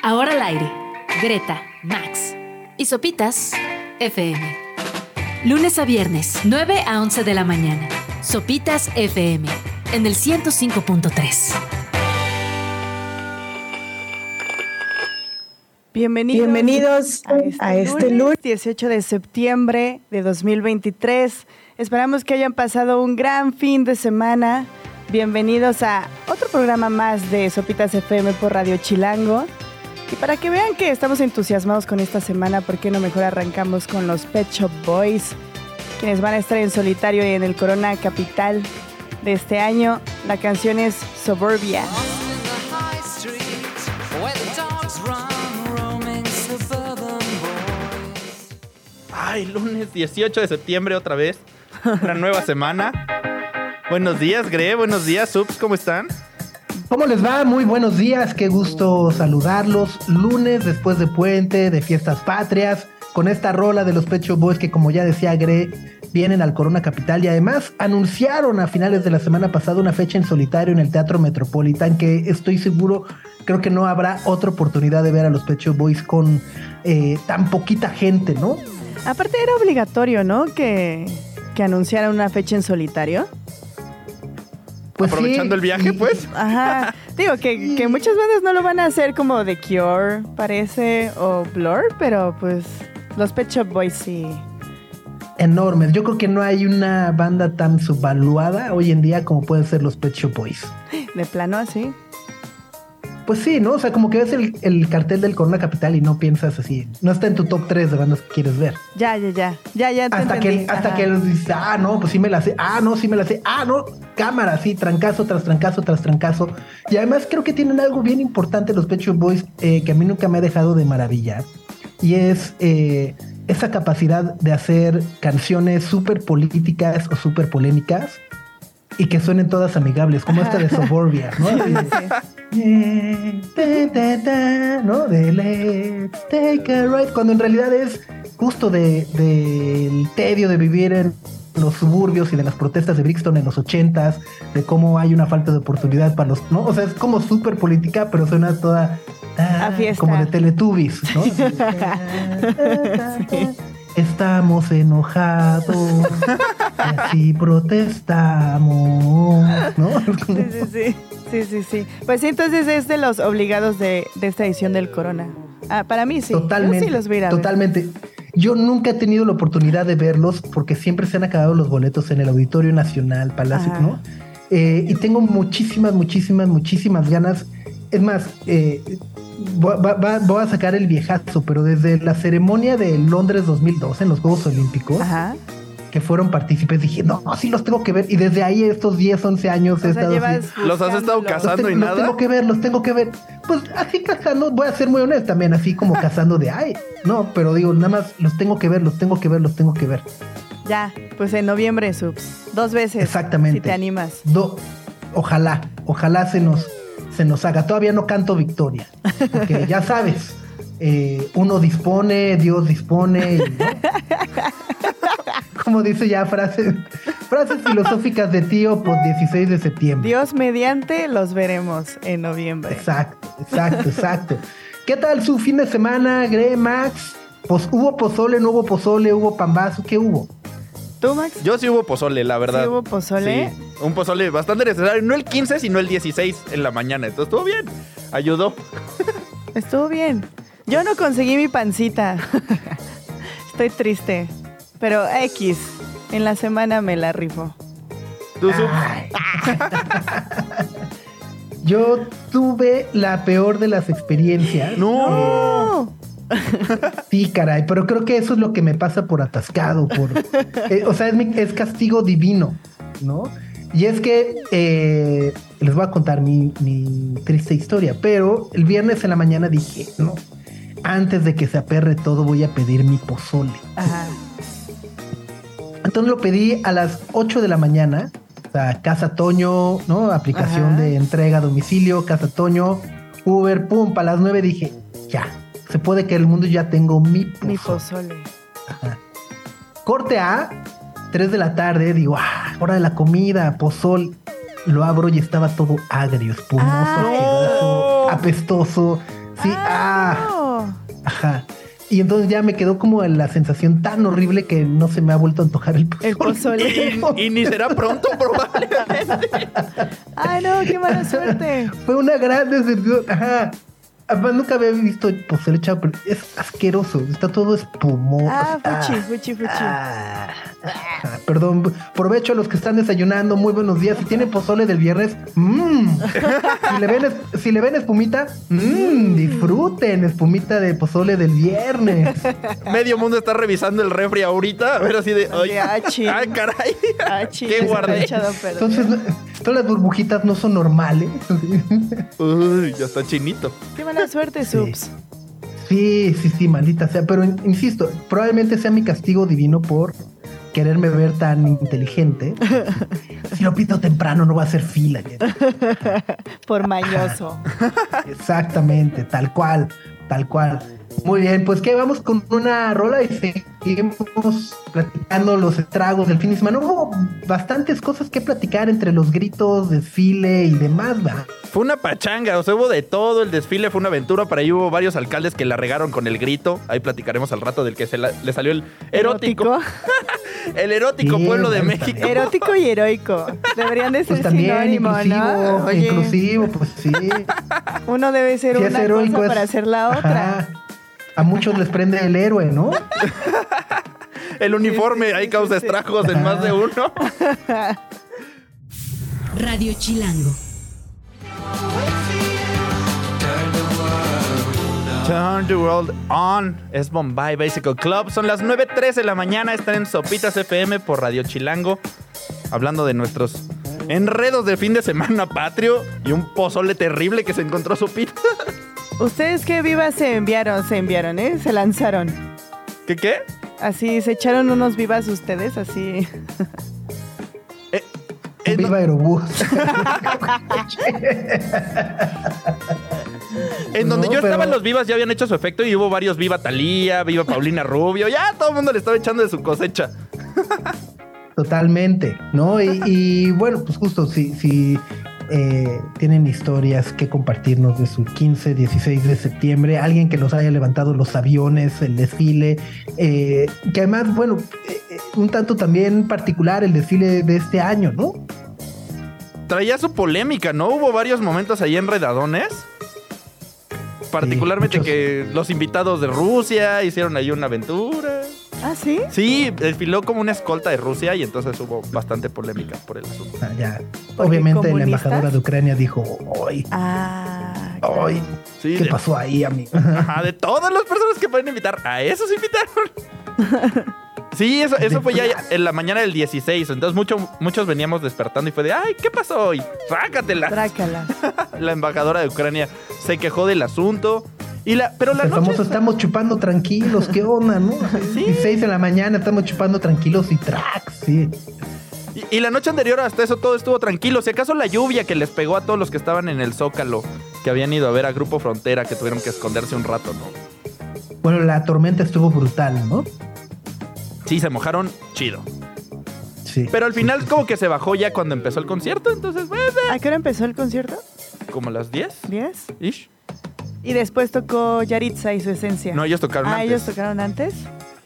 Ahora al aire. Greta, Max. Y Sopitas, FM. Lunes a viernes, 9 a 11 de la mañana. Sopitas FM, en el 105.3. Bienvenidos, Bienvenidos a este, lunes 18 de septiembre de 2023. Esperamos que hayan pasado un gran fin de semana. Bienvenidos a otro programa más de Sopitas FM por Radio Chilango. Y para que vean que estamos entusiasmados con esta semana, ¿por qué no mejor arrancamos con los Pet Shop Boys? Quienes van a estar en solitario y en el Corona Capital de este año. La canción es Suburbia. Ay, lunes 18 de septiembre otra vez. Una nueva semana. Buenos días, Gre. Buenos días, Subs. ¿Cómo están? ¿Cómo les va? Muy buenos días. Qué gusto saludarlos. Lunes después de puente, de fiestas patrias, con esta rola de los Pecho Boys que, como ya decía Gre, vienen al Corona Capital y además anunciaron a finales de la semana pasada una fecha en solitario en el Teatro Metropolitan que estoy seguro, creo que no habrá otra oportunidad de ver a los Pecho Boys con eh, tan poquita gente, ¿no? Aparte era obligatorio, ¿no? Que, que anunciaran una fecha en solitario. Pues Aprovechando sí, el viaje, pues. Ajá. Digo que, que muchas bandas no lo van a hacer como The Cure, parece, o Blur, pero pues los Pet Shop Boys sí. enormes. Yo creo que no hay una banda tan subvaluada hoy en día como pueden ser los Pet Shop Boys. De plano así. Pues sí, ¿no? O sea, como que ves el, el cartel del Corona Capital y no piensas así. No está en tu top 3 de bandas que quieres ver. Ya, ya, ya. Ya, ya te Hasta entendí. que, hasta Ajá. que dices, ah, no, pues sí me la sé. Ah, no, sí me la sé. Ah, no, cámara, sí, trancazo tras trancazo tras trancazo. Y además creo que tienen algo bien importante los Pet Shop Boys eh, que a mí nunca me ha dejado de maravillar. Y es eh, esa capacidad de hacer canciones súper políticas o súper polémicas y que suenen todas amigables, como esta de Suburbia, ¿no? Así de, eh, ¿no? De let's take a ride, cuando en realidad es justo de- del tedio de vivir en los suburbios y de las protestas de Brixton en los ochentas, de cómo hay una falta de oportunidad para los, ¿no? O sea, es como súper política, pero suena toda como de Teletubbies, ¿no? Estamos enojados, así protestamos, ¿no? Sí, sí, sí. Sí, sí, sí. Pues entonces es de los obligados de, de esta edición del Corona. Ah, para mí sí. Yo Totalmente. sí los voy a ir a ver. totalmente. Yo nunca he tenido la oportunidad de verlos porque siempre se han acabado los boletos en el Auditorio Nacional, Palacio, Ajá. ¿no? Eh, y tengo muchísimas, muchísimas, muchísimas ganas. Es más, eh, voy, va- voy a sacar el viejazo, pero desde la ceremonia de Londres 2012 en los Juegos Olímpicos, Ajá. Que fueron partícipes, dije, no, sí los tengo que ver. Y desde ahí, estos 10, 11 años, he O sea, estado así, ¿Los has estado cazando? los, y te- los nada? tengo que ver, los tengo que ver. Pues así cazando, voy a ser muy honesto también, así como cazando de ay, no, pero digo, nada más los tengo que ver, los tengo que ver, los tengo que ver. Ya, pues en noviembre, subs. Dos veces. Exactamente. Si te animas. Do, ojalá, ojalá se nos, se nos haga. Todavía no canto victoria, porque ya sabes, eh, uno dispone, Dios dispone. y, ¿no? Como dice ya frases, frases filosóficas de tío por 16 de septiembre. Dios mediante los veremos en noviembre. Exacto, exacto, exacto. ¿Qué tal su fin de semana, Gre, Max? Pues hubo pozole, no hubo pozole, hubo pambazo, ¿qué hubo? ¿Tú, Max? Yo sí hubo pozole, la verdad. ¿Sí hubo pozole? Sí, un pozole bastante necesario. No el 15, sino el 16 en la mañana. Entonces estuvo bien. Ayudó. Estuvo bien. Yo no conseguí mi pancita. Estoy triste. Pero X. En la semana me la rifo. Tú. Yo tuve la peor de las experiencias. No. Sí, caray, pero creo que eso es lo que me pasa por atascado, por, eh, o sea, es, mi- es castigo divino, ¿no? Y es que eh, les voy a contar mi, mi triste historia, pero el viernes en la mañana dije, no, antes de que se aperre todo voy a pedir mi pozole. Ajá. Entonces lo pedí a las 8 de la mañana, o sea, Casa Toño, ¿no? Aplicación Ajá. de entrega a domicilio, Casa Toño, Uber, pum, para las 9 dije, ya, se puede que el mundo ya tengo mi pozole. Mi pozole. Ajá. Corte A, 3 de la tarde, digo, ah, hora de la comida, pozol. Lo abro y estaba todo agrio, espumoso, Ay. asqueroso, apestoso. Sí, ah, no. ajá. Y entonces ya me quedó como la sensación tan horrible que no se me ha vuelto a antojar el pozole. El pozole. Y ni será pronto, probablemente. Ay, no, qué mala suerte. Fue una gran decepción. Ajá. Además, nunca había visto pozole echado, pero es asqueroso. Está todo espumoso. Ah, fuchi, fuchi, fuchi. Ah, ah, perdón, provecho a los que están desayunando. Muy buenos días. Si tienen pozole del viernes, mmm. Si le ven, es- si le ven espumita, mmm, disfruten espumita de pozole del viernes. Medio mundo está revisando el refri ahorita. A ver así de. Ay, achi. ay caray. Ah, chido, ¿Qué guardé? Entonces, todas las burbujitas no son normales. Uy, ya está chinito. Qué mala suerte, Subs. Sí, sí, sí, maldita sea. Pero in- insisto, probablemente sea mi castigo divino por quererme ver tan inteligente. Si lo pito temprano, no va a ser fila. Por mañoso. Exactamente, tal cual, tal cual. Muy bien, pues que vamos con una rola y seguimos platicando los estragos del fin de semana. Hubo bastantes cosas que platicar entre los gritos, desfile y demás, ¿va? Fue una pachanga, o sea, hubo de todo. El desfile fue una aventura. Para ahí hubo varios alcaldes que la regaron con el grito. Ahí platicaremos al rato del que se la- le salió el erótico. El erótico pueblo de. México. Erótico y heroico. Deberían de ser Pues también, sinónimo, inclusivo, ¿no? Oye, inclusivo, pues sí. uno debe ser Si es una heroico cosa es- para hacer la otra. Ajá. A muchos les prende el héroe, ¿no? El uniforme Sí, sí, ahí sí, causa sí. estragos en más de uno. Radio Chilango. Turn the world on. Es Bombay Bicycle Club. Son las 9.13 de la mañana. Están en Sopitas FM por Radio Chilango. Hablando de nuestros enredos de fin de semana patrio y un pozole terrible que se encontró Sopitas. Ustedes qué vivas se enviaron, se enviaron, ¿eh? Se lanzaron. ¿Qué qué? Así, se echaron unos vivas ustedes, así. Eh, eh, no- Viva Aerobús. en donde No, yo estaba pero- los vivas ya habían hecho su efecto y hubo varios Viva Talía, Viva Paulina Rubio. Ya todo el mundo le estaba echando de su cosecha. Totalmente, ¿no? Y, y, bueno, pues justo si, si eh, tienen historias que compartirnos de su 15, 16 de septiembre, alguien que nos haya levantado los aviones, el desfile, eh, que además, bueno, eh, un tanto también particular el desfile de este año, ¿no? Traía su polémica, ¿no? Hubo varios momentos ahí enredadones. Particularmente que los invitados de Rusia hicieron ahí una aventura. ¿Ah, sí? Sí, desfiló como una escolta de Rusia y entonces hubo bastante polémica por el asunto. Ah, ya. ¿Porque Obviamente la embajadora de Ucrania dijo. Ah. claro. ¡ay! Sí, ¿Qué de, pasó ahí, amigo? ajá, de todas las personas que pueden invitar, a esos invitaron. Sí, eso, eso fue ya en la mañana del 16. Entonces mucho- muchos veníamos despertando y fue de, ay, ¿qué pasó hoy? Sácatela. Trácala. La embajadora de Ucrania se quejó del asunto. Y la, pero la el noche... famoso estamos chupando tranquilos, ¿qué onda, no? Sí. 16 de la mañana estamos chupando tranquilos y tracks, sí. Y, y la noche anterior hasta eso todo estuvo tranquilo. Si acaso la lluvia que les pegó a todos los que estaban en el Zócalo, que habían ido a ver a Grupo Frontera, que tuvieron que esconderse un rato, ¿no? Bueno, la tormenta estuvo brutal, ¿no? Sí, se mojaron chido. Sí. Pero al final como que se bajó ya cuando empezó el concierto, entonces, pues, eh, ¿A qué hora empezó el concierto? como a las 10. ¿10? ish. Y después tocó Yaritza y su esencia. No, ellos tocaron Ah, antes. ellos tocaron antes.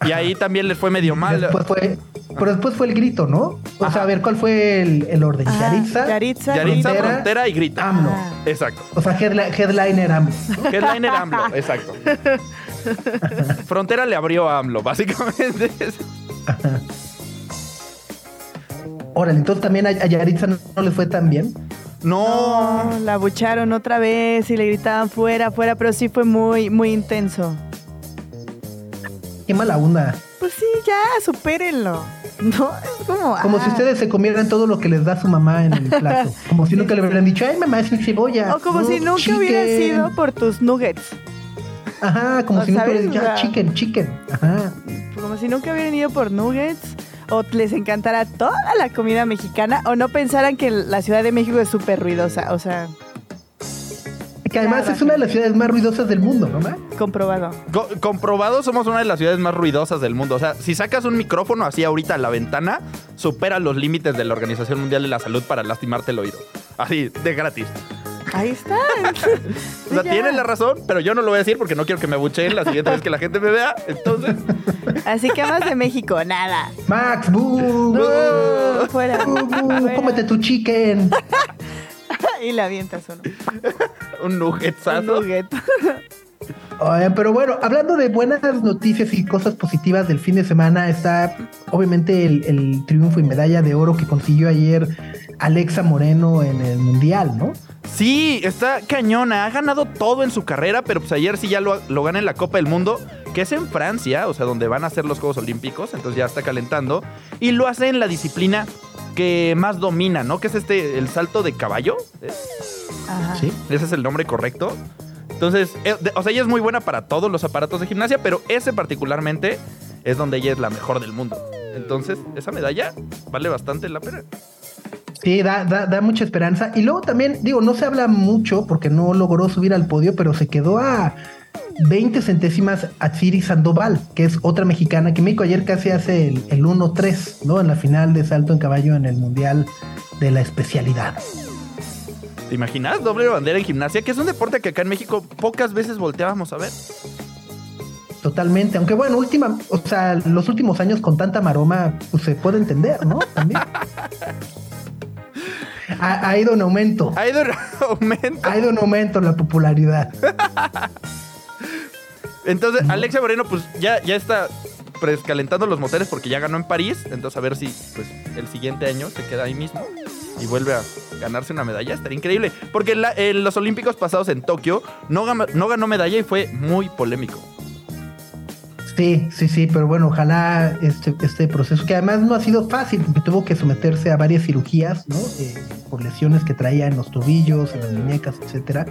Y ahí también les fue medio mal. Después fue, pero después fue el grito, ¿no? O sea, a ver, ¿cuál fue el, el orden? Ah, Yaritza, Yaritza. Yaritza, Frontera, Frontera y Grita. AMLO. Ah. Exacto. O sea, headli- headliner AMLO. Headliner AMLO, exacto. Frontera le abrió a AMLO, básicamente. Órale, entonces también a, a Yaritza no, no le fue tan bien. No. No, la bucharon otra vez y le gritaban fuera, fuera, pero sí fue muy, muy intenso. Qué mala onda. Pues sí, ya, supérenlo. No, es como. Como ah. si ustedes se comieran todo lo que les da su mamá en el plato. Como si nunca le hubieran dicho, ay, mamá, es mi cebolla. O como No, si nunca chicken. hubiera sido por tus nuggets. Ajá, como ¿No si nunca sabes? hubiera dicho, O ah, chicken, chicken. Ajá. Como si nunca hubieran ido por nuggets. O les encantara toda la comida mexicana. O no pensaran que la Ciudad de México es súper ruidosa. O sea, Que además Nada, es una de las ciudades más ruidosas del mundo, ¿no? ma? comprobado. Co- comprobado, somos una de las ciudades más ruidosas del mundo. O sea, si sacas un micrófono así ahorita a la ventana, supera los límites de la Organización Mundial de la Salud para lastimarte el oído. Así, de gratis. Ahí está. O sea, tienen la razón, pero yo no lo voy a decir porque no quiero que me abucheen la siguiente vez que la gente me vea. Entonces, Así que más de México, nada. Max, boo, Uh, fuera. boo, boo, Fuera. cómete tu chicken. Y la avientas uno. un Un nuggetsazo. nugget. Pero bueno, hablando de buenas noticias y cosas positivas del fin de semana, está obviamente el, el triunfo y medalla de oro que consiguió ayer Alexa Moreno en el Mundial, ¿no? Sí, está cañona. Ha ganado todo en su carrera, pero pues ayer sí ya lo, lo gana en la Copa del Mundo, que es en Francia, o sea, donde van a ser los Juegos Olímpicos, entonces ya está calentando. Y lo hace en la disciplina que más domina, ¿no? Que es este, el salto de caballo. Ajá. Sí. Ese es el nombre correcto. Entonces, eh, o sea, ella es muy buena para todos los aparatos de gimnasia, pero ese particularmente es donde ella es la mejor del mundo. Entonces, esa medalla vale bastante la pena. Sí, da, da, da mucha esperanza. Y luego también, digo, no se habla mucho porque no logró subir al podio, pero se quedó a 20 centésimas a Tsiri Sandoval, que es otra mexicana que México ayer casi hace el, el 1-3, ¿no? En la final de salto en caballo en el Mundial de la especialidad. ¿Te imaginas? Doble bandera en gimnasia, que es un deporte que acá en México pocas veces volteábamos a ver. Totalmente, aunque bueno, última, o sea, los últimos años con tanta maroma, pues se puede entender, ¿no? También. Ha, ha ido en aumento, Ha ido en aumento. ha ido en aumento la popularidad. Entonces, Alexia Moreno, pues ya, ya está calentando los motores porque ya ganó en París. Entonces, a ver si pues, el siguiente año se queda ahí mismo y vuelve a ganarse una medalla. Estaría increíble. Porque en, la- en los Olímpicos pasados en Tokio no ganó medalla y fue muy polémico. Sí, sí, sí, pero bueno, ojalá este, este proceso, que además no ha sido fácil, tuvo que someterse a varias cirugías, ¿no? Eh, por lesiones que traía en los tobillos, en las muñecas, etcétera.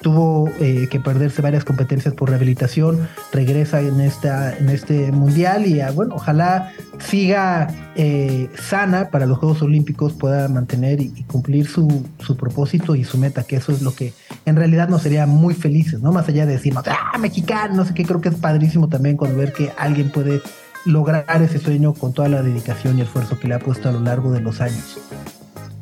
Tuvo eh, que perderse varias competencias por rehabilitación, regresa en, esta, en este mundial y ah, bueno, ojalá siga eh, sana para los Juegos Olímpicos, pueda mantener y, y cumplir su, su propósito y su meta, que eso es lo que en realidad nos sería muy felices, ¿no? Más allá de decirnos, ah, mexicano, no sé qué, creo que es padrísimo también cuando ver que alguien puede lograr ese sueño con toda la dedicación y esfuerzo que le ha puesto a lo largo de los años.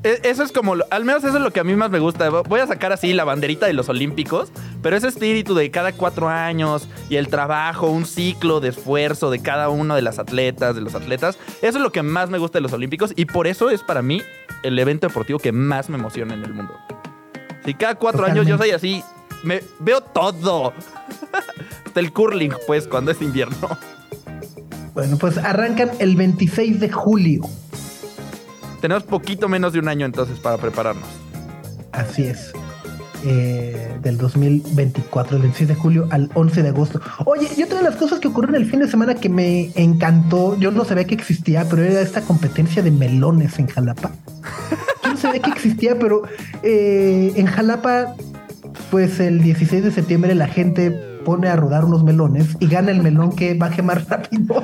E- Eso es como, lo- al menos eso es lo que a mí más me gusta. Voy a sacar así la banderita de los Olímpicos, pero ese espíritu de cada cuatro años y el trabajo, un ciclo de esfuerzo de cada uno de las atletas, de los atletas, eso es lo que más me gusta de los Olímpicos y por eso es para mí el evento deportivo que más me emociona en el mundo. Si cada cuatro años yo soy así, me veo todo. El curling, pues, cuando es invierno. Bueno, pues arrancan el 26 de julio. Tenemos poquito menos de un año entonces para prepararnos. Así es. Eh, del 2024, del 26 de julio al 11 de agosto. Oye, y otra de las cosas que ocurrieron el fin de semana que me encantó, yo no sabía que existía, pero era esta competencia de melones en Jalapa. Yo no sabía que existía, pero eh, en Jalapa, pues el 16 de septiembre la gente pone a rodar unos melones y gana el melón que baje más rápido.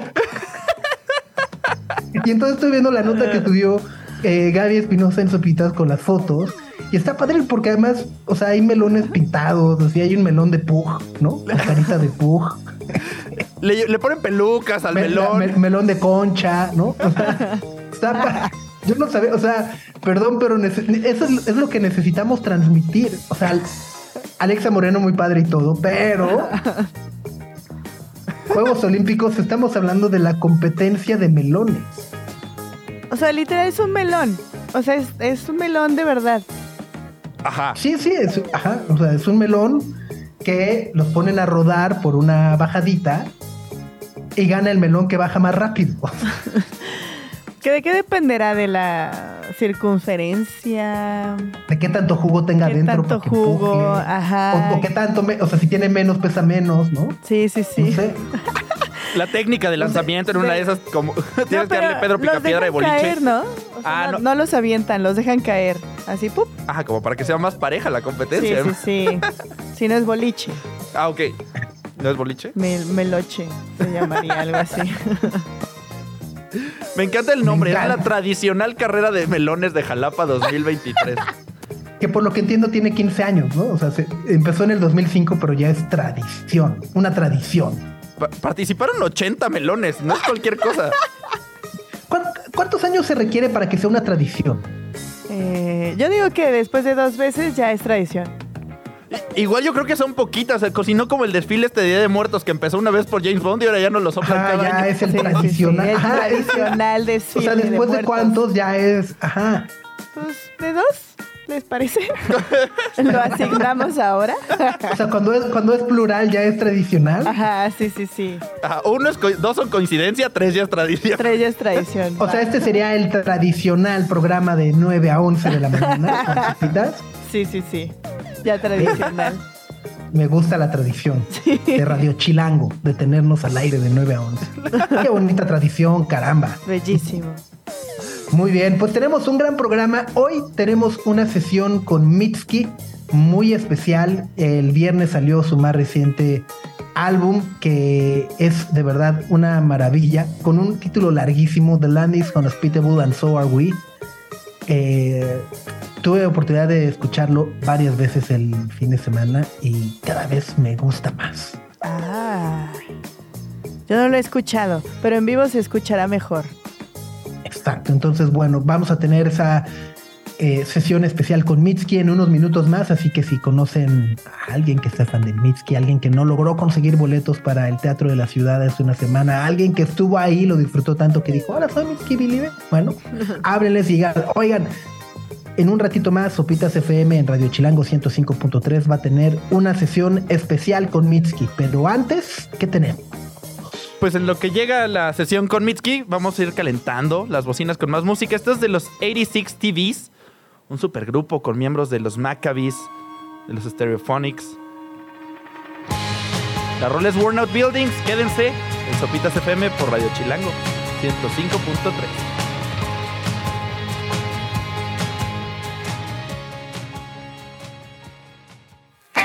y entonces estoy viendo la nota que subió eh, Gaby Espinosa en Sopitas con las fotos. Y está padre porque además, o sea, hay melones pintados, sea, hay un melón de Pug, ¿no? La carita de Pug. Le, le ponen pelucas al Me- melón. me- melón de concha, ¿no? O sea, está Yo no sabía, o sea, perdón, pero eso es, es lo que necesitamos transmitir. O sea, Alexa Moreno muy padre y todo, pero Juegos Olímpicos estamos hablando de la competencia de melones. O sea, literal es un melón. O sea, es, es un melón de verdad. Ajá. Sí, sí, es, ajá, o sea, es un melón que los ponen a rodar por una bajadita y gana el melón que baja más rápido. ¿Que ¿De qué dependerá? ¿De la circunferencia? De qué tanto jugo tenga ¿Qué dentro tanto jugo? empuje. Ajá. O, o qué tanto, me- o sea, si tiene menos, pesa menos, ¿no? Sí, sí, sí. No sé. La técnica de lanzamiento en una de esas, como tienes No, que darle Pedro Picapiedra de boliche. caer, ¿no? O sea, Ah, no, no. no los avientan, los dejan caer. Así, ¡pup! Ajá, como para que sea más pareja la Sí, competencia. sí, sí. Si no es boliche, Ah, ok. ¿No es boliche? mel- meloche se llamaría algo así. Me encanta el nombre. Es la tradicional carrera de melones de Jalapa 2023. Que por lo que entiendo tiene 15 años, ¿no? O sea, se- empezó en el 2005, pero ya es tradición, una tradición. Pa- participaron 80 melones, no es cualquier cosa. ¿Cuán- ¿Cuántos años se requiere para que sea una tradición? Eh, yo digo que después de dos veces ya es tradición. Igual yo creo que son poquitas, cocinó como el desfile este Día de Muertos que empezó una vez por James Bond y ahora ya no lo soplan Ajá, cada ya año. es el Sí, sí, sí, tradicional. el tradicional o desfile sea, después de, cuántos ya es. Ajá. Pues, ¿de dos? ¿Les parece? ¿Lo asignamos ahora? O sea, cuando es, cuando es plural ya es tradicional. Ajá, sí, sí, sí. Ajá, uno es dos son coincidencia, tres ya es tradición. Tres ya es tradición. O sea, este sería el tradicional programa de 9 a 11 de la mañana. Sí, sí, sí. Ya tradicional. Me gusta la tradición de Radio Chilango, de tenernos al aire de 9 a 11. Qué bonita tradición, caramba. Bellísimo. Muy bien, pues tenemos un gran programa. Hoy tenemos una sesión con Mitski muy especial. El viernes salió su más reciente álbum que es de verdad una maravilla con un título larguísimo The Land is Unhospitable and So Are We. Eh, tuve oportunidad de escucharlo varias veces el fin de semana y cada vez me gusta más. Ah. Yo no lo he escuchado, pero en vivo se escuchará mejor. Exacto, entonces bueno, vamos a tener esa eh, sesión especial con Mitski en unos minutos más, así que si conocen a alguien que sea fan de Mitski, alguien que no logró conseguir boletos para el Teatro de la Ciudad hace una semana, alguien que estuvo ahí, lo disfrutó tanto que dijo, ahora soy Mitski Believer, bueno, háblenles y digan, oigan, en un ratito más, Sopitas FM en Radio Chilango 105.3 va a tener una sesión especial con Mitski, pero antes, ¿qué tenemos? Pues en lo que llega la sesión con Mitski, vamos a ir calentando las bocinas con más música. Esto es de los 86 TVs, un supergrupo con miembros de los Maccabees, de los Stereophonics. La rola es Worn Out Buildings, quédense en Sopitas FM por Radio Chilango 105.3.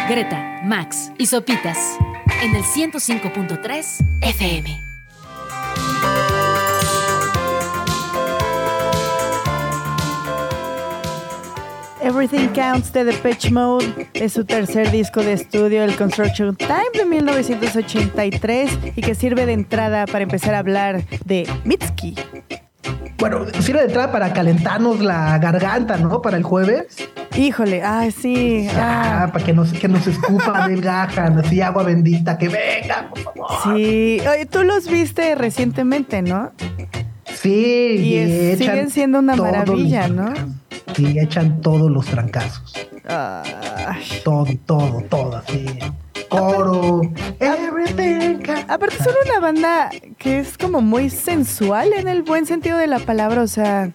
Greta, Max y Sopitas en el 105.3 FM. Everything Counts de Depeche Mode es su tercer disco de estudio, el Construction Time de 1983, y que sirve de entrada para empezar a hablar de Mitski. Bueno, sirve de entrada para calentarnos la garganta, ¿no? Para el jueves. Híjole, ay, sí. Ah, ah, para que nos, que nos escupa del gajan, así agua bendita, que venga, por favor. sí. Oye, tú los viste recientemente, ¿no? Sí, Y es- siguen siendo una maravilla, ¿no? Trancazos. Sí, echan todos los trancazos. Ay. Todo, todo, todo, así. Coro. Everything. Aparte son una banda que es como muy sensual en el buen sentido de la palabra, o sea,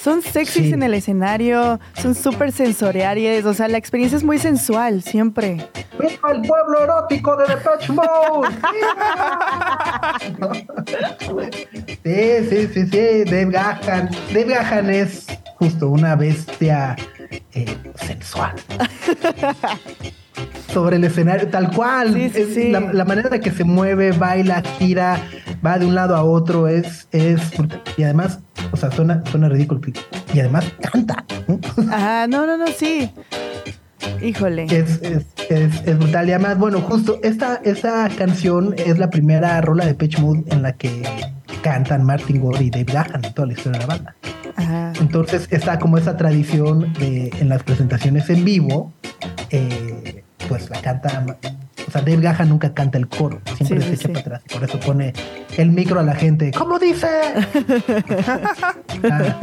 son sexys Sí. en el escenario, son súper sensoriales, o sea, la experiencia es muy sensual siempre. ¡Viva el pueblo erótico de Depeche Mode! sí, sí, sí, sí. Dave Gahan. Dave Gahan es justo una bestia eh, sensual. Sobre el escenario, tal cual. Sí, sí. La, la manera de que se mueve, baila, gira, va de un lado a otro, es, es y además, o sea, suena, suena ridículo. Y además canta. Ajá, no, no, no, sí. Híjole. Es, es, es, es brutal. Y además, bueno, justo esta, esta canción es la primera rola de Pitch Mood en la que cantan Martin Gore y Dave Gahan en toda la historia de la banda. Ajá. Entonces está como esa tradición de en las presentaciones en vivo, eh, pues la canta. O sea, Dave Gahan nunca canta el coro, siempre Sí, se sí, echa sí. para atrás. Por eso pone el micro a la gente. ¿Cómo dice? Ah.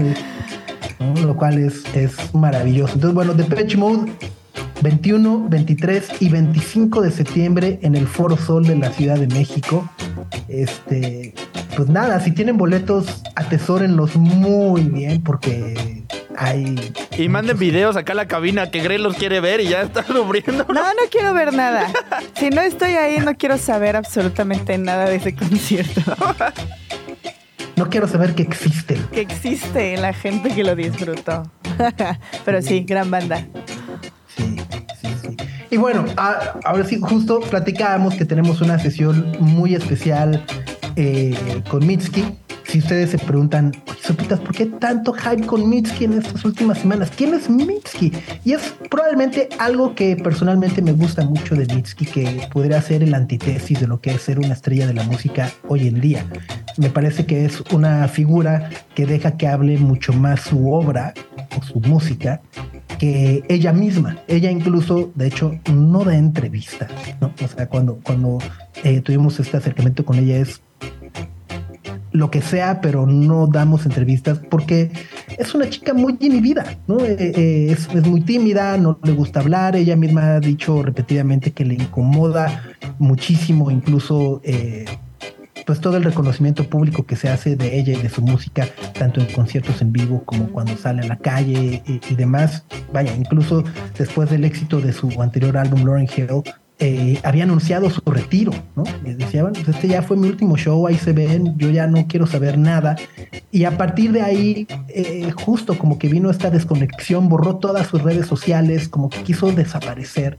Lo cual es, es maravilloso. Entonces, bueno, Depeche Mode 21, 23 y 25 de septiembre en el Foro Sol de la Ciudad de México. Este, pues nada, si tienen boletos, atesórenlos muy bien porque hay. Y manden videos acá a la cabina que Grey los quiere ver y ya está sufriendo. No, no quiero ver nada. Si no estoy ahí, no quiero saber absolutamente nada de ese concierto. No quiero saber que existen. Que existe la gente que lo disfrutó. Pero sí, gran banda. Sí, sí, sí. Y bueno, a- ahora sí, justo platicábamos que tenemos una sesión muy especial eh, con Mitski. si ustedes se preguntan, Sopitas, ¿por qué tanto hype con Mitski en estas últimas semanas? ¿Quién es Mitski? Y es probablemente algo que personalmente me gusta mucho de Mitski, que podría ser el antítesis de lo que es ser una estrella de la música hoy en día. Me parece que es una figura que deja que hable mucho más su obra o su música que ella misma. Ella incluso, de hecho, no da entrevistas. O sea, cuando, cuando eh, tuvimos este acercamiento con ella es lo que sea, pero no damos entrevistas porque es una chica muy inhibida, ¿no? Eh, eh, es, muy tímida, no le gusta hablar, ella misma ha dicho repetidamente que le incomoda muchísimo, incluso eh, pues todo el reconocimiento público que se hace de ella y de su música, tanto en conciertos en vivo como cuando sale a la calle y, y demás. Vaya, incluso después del éxito de su anterior álbum, Lauren Hill, eh, había anunciado su retiro, ¿no? Les decía, pues este ya fue mi último show, ahí se ven, yo ya no quiero saber nada. Y a partir de ahí, eh, justo como que vino esta desconexión, borró todas sus redes sociales, como que quiso desaparecer.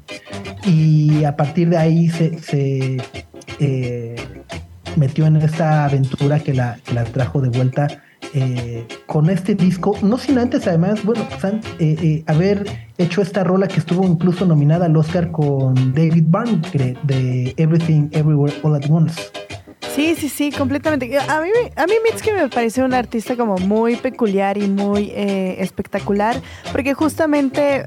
Y a partir de ahí se, eh, metió en esta aventura que la, que la trajo de vuelta eh, con este disco, no sin antes además, bueno, pues, eh, eh, haber hecho esta rola que estuvo incluso nominada al Oscar con David Byrne de Everything Everywhere All at Once. Sí, sí, sí, completamente. A mí, a mí Mitski me parece un artista como muy peculiar y muy espectacular, porque justamente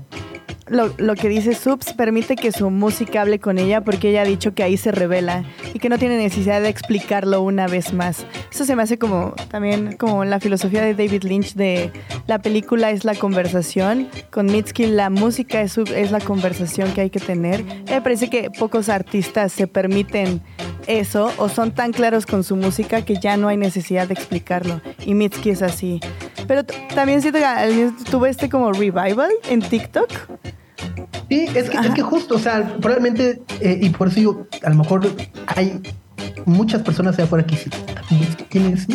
lo, que dice Subs permite que su música hable con ella porque ella ha dicho que ahí se revela y que no tiene necesidad de explicarlo una vez más. Eso se me hace como también como la filosofía de David Lynch de la película es la conversación. Con Mitski la música es, es la conversación que hay que tener. Me parece que pocos artistas se permiten eso o son tan claros con su música que ya no hay necesidad de explicarlo. Y Mitski es así. Pero también siento que tuvo este como revival en TikTok. Sí, es que, es que justo, o sea, probablemente, eh, y por eso digo, a lo mejor hay muchas personas allá afuera que dicen, ¿quién es?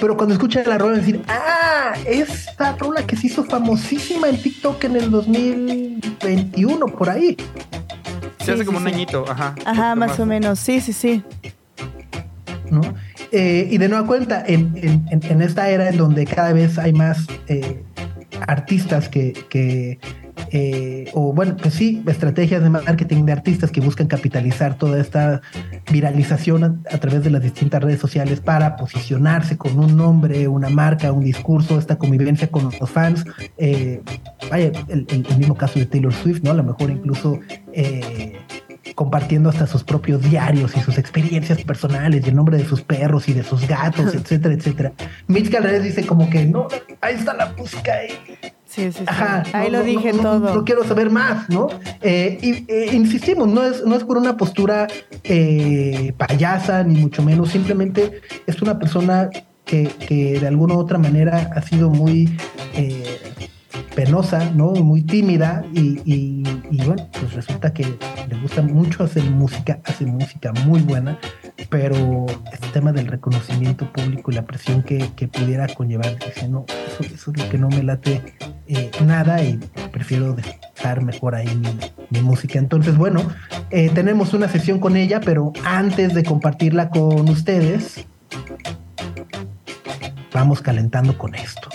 Pero cuando escuchan la rola, decir, ah, esta rola que se hizo famosísima en TikTok en el 2021, por ahí. Se hace como un añito, ajá. Ajá, más, o menos, sí, sí, sí. ¿No? Eh, y de nueva cuenta, en, esta era en donde cada vez hay más eh, artistas que, eh, o bueno, pues sí, estrategias de marketing de artistas que buscan capitalizar toda esta viralización a, través de las distintas redes sociales para posicionarse con un nombre, una marca, un discurso, esta convivencia con los fans. vaya, el, el, mismo caso de Taylor Swift, ¿no? A lo mejor incluso compartiendo hasta sus propios diarios y sus experiencias personales y el nombre de sus perros y de sus gatos, etcétera, etcétera. Mitch Calderes dice como que no, ahí está la música ahí. Sí, sí, sí. ahí lo dije todo. No, quiero saber más, ¿no? Eh, y eh, insistimos, no es, no es por una postura eh, payasa, ni mucho menos, simplemente es una persona que, que de alguna u otra manera ha sido muy penosa, ¿no? Muy tímida y, bueno, pues resulta que le gusta mucho hacer música, hace música muy buena, pero este tema del reconocimiento público y la presión que, pudiera conllevar, dice, no, eso, es lo que no me late eh, nada y prefiero dejar mejor ahí mi, música. Entonces, bueno, eh, tenemos una sesión con ella, pero antes de compartirla con ustedes, vamos calentando con esto.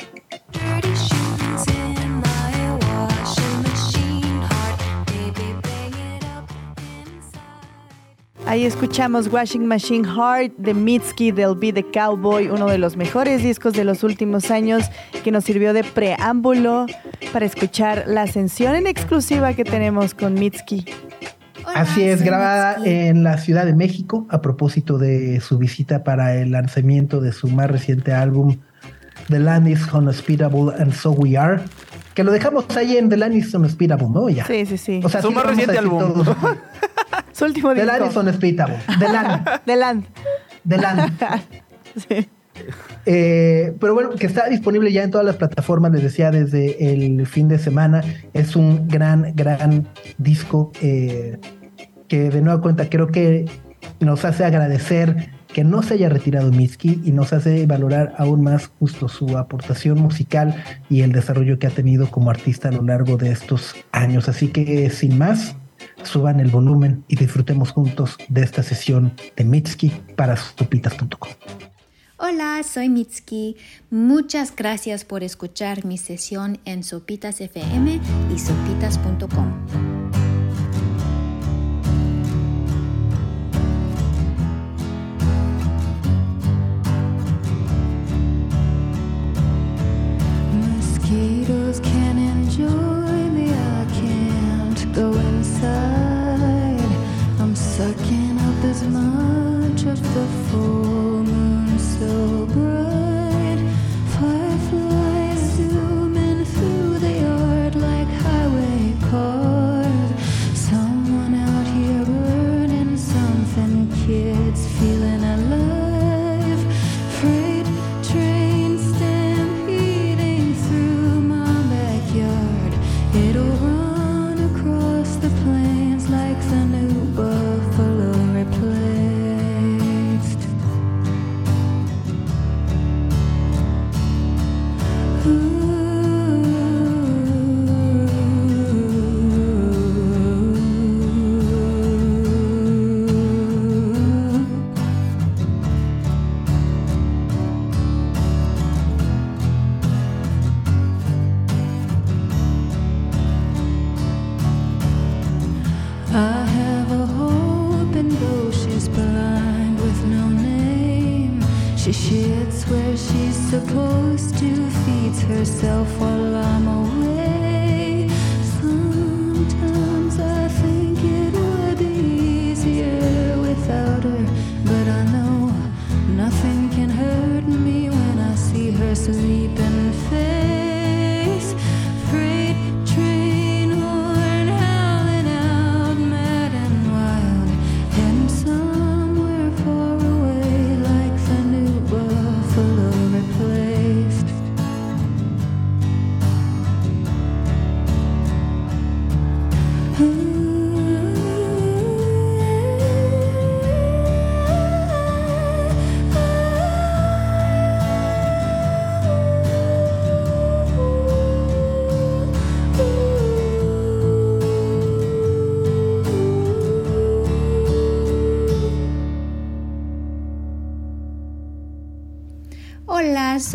Ahí escuchamos Washing Machine Heart de Mitski del Be the Cowboy, uno de los mejores discos de los últimos años que nos sirvió de preámbulo para escuchar la ascensión en exclusiva que tenemos con Mitski. Así es, grabada en la Ciudad de México a propósito de su visita para el lanzamiento de su más reciente álbum The Land is Unhospitable and So We Are. Que lo dejamos ahí en The is Unhospitable, ¿no? Ya. Sí, sí, sí. O sea, su más reciente álbum. Su último disco. The Land is Unhospitable. The Land. The Land. The Land. sí. Eh, pero bueno, que está disponible ya en todas las plataformas, les decía, desde el fin de semana. Es un gran, gran disco eh, que de nueva cuenta creo que nos hace agradecer que no se haya retirado Mitski y nos hace valorar aún más justo su aportación musical y el desarrollo que ha tenido como artista a lo largo de estos años. Así que sin más, suban el volumen y disfrutemos juntos de esta sesión de Mitski para stupitas.com. Hola, soy Mitski. Muchas gracias por escuchar mi sesión en Sopitas FM y sopitas.com.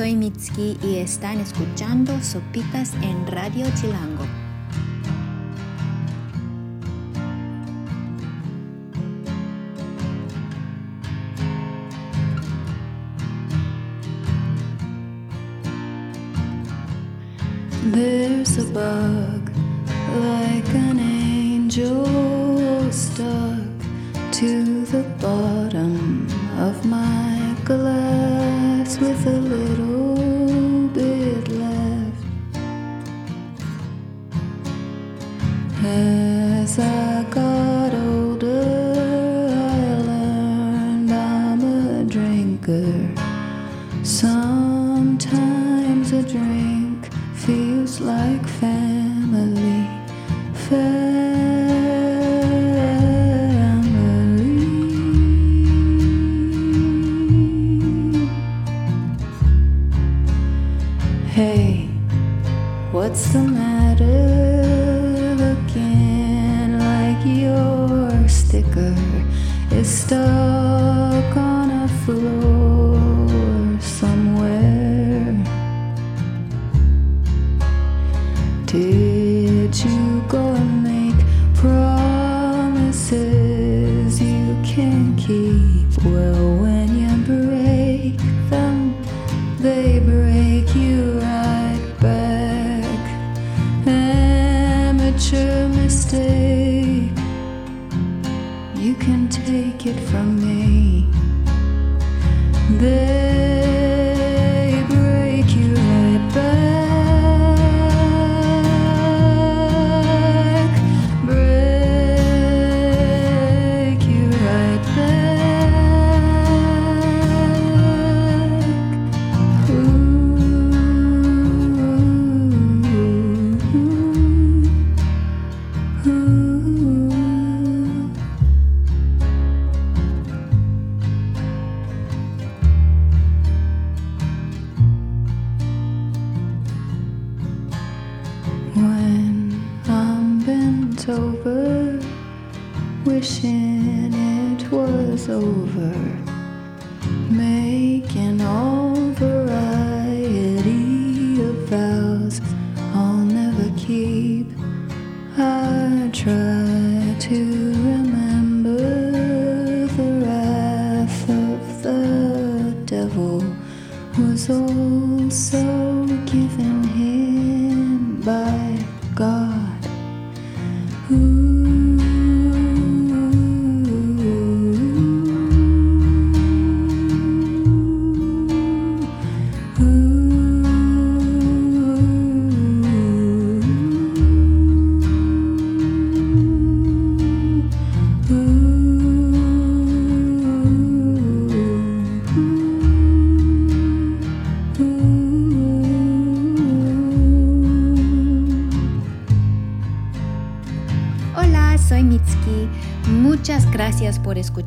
soy Mitski y están escuchando Sopitas en Radio Chilango. There's a bug like an angel stuck to the bottom of my glass with a little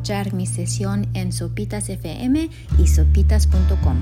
escuchar mi sesión en Sopitas FM y sopitas.com.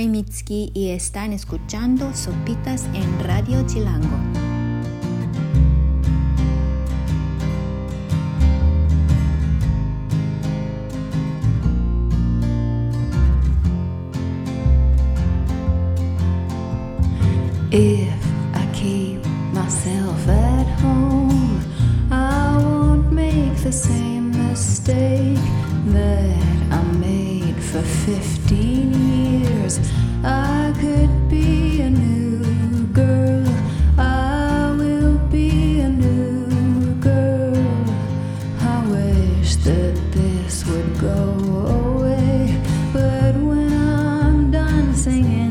soy Mitski y están escuchando Sopitas en Radio Chilango. singing.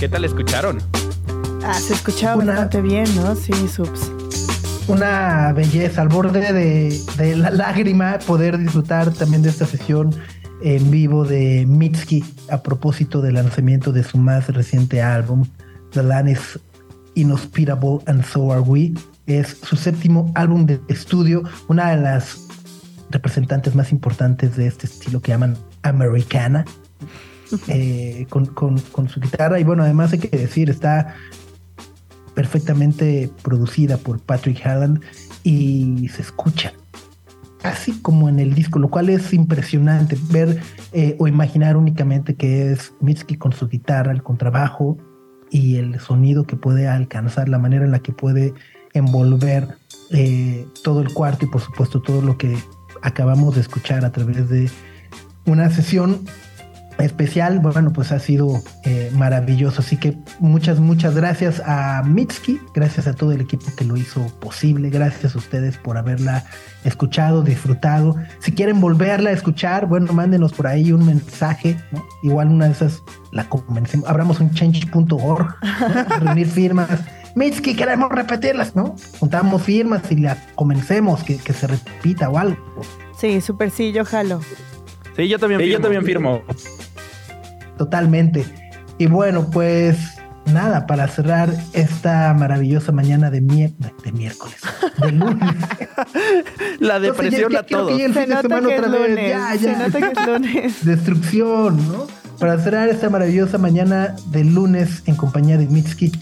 ¿Qué tal escucharon? Ah, se escuchaba Una- bastante bien, ¿no? Sí, subs. Una belleza al borde de, de la lágrima poder disfrutar también de esta sesión en vivo de Mitski a propósito del lanzamiento de su más reciente álbum, The Land is Inhospitable and So Are We. Es su séptimo álbum de estudio, una de las representantes más importantes de este estilo que llaman americana, eh, con, con- su guitarra. Y bueno, además hay que decir, está perfectamente producida por Patrick Halland y se escucha así como en el disco, lo cual es impresionante ver eh, o imaginar únicamente que es Mitski con su guitarra, el contrabajo y el sonido que puede alcanzar, la manera en la que puede envolver eh, todo el cuarto y por supuesto todo lo que acabamos de escuchar a través de una sesión especial, bueno, pues ha sido eh, maravilloso. Así que muchas, muchas gracias a Mitski, gracias a todo el equipo que lo hizo posible, gracias a ustedes por haberla escuchado, disfrutado. Si quieren volverla a escuchar, bueno, mándenos por ahí un mensaje, ¿no? Igual una de esas la convencemos, abramos un change.org, ¿no? Reunir firmas. Mitski, queremos repetirlas, ¿no? Juntamos firmas y la convencemos que, que se repita o algo. Sí, súper sí, yo jalo. Sí, yo también Sí, firmo. yo también firmo. Totalmente. Y bueno, pues nada, para cerrar esta maravillosa mañana de, miércoles, de lunes. La Entonces, depresión ya- a que todos. Se nota semana que otra lunes. Ya, Se ya. nota que es lunes. Destrucción, ¿no? Para cerrar esta maravillosa mañana de lunes en compañía de Mitski,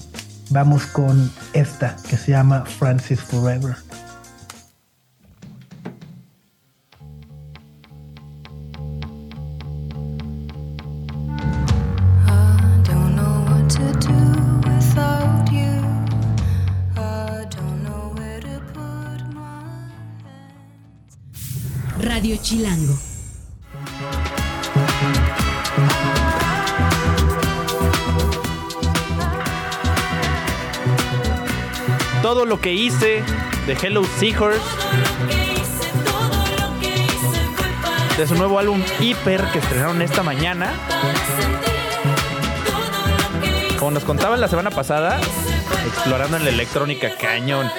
vamos con esta que se llama Francis Forever. Chilango. Todo lo que hice de Hello Seahorse, de su nuevo álbum Hyper que estrenaron esta mañana. Como nos contaban la semana pasada, explorando en la electrónica cañón.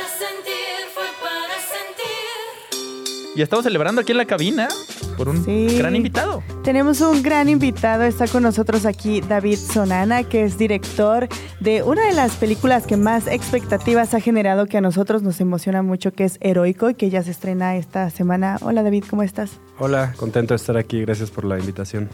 Y estamos celebrando aquí en la cabina por un Sí. gran invitado. Tenemos un gran invitado, está con nosotros aquí David Sonana, que es director de una de las películas que más expectativas ha generado, que a nosotros nos emociona mucho, que es Heroico y que ya se estrena esta semana. Hola David, ¿cómo estás? Hola, contento de estar aquí, gracias por la invitación.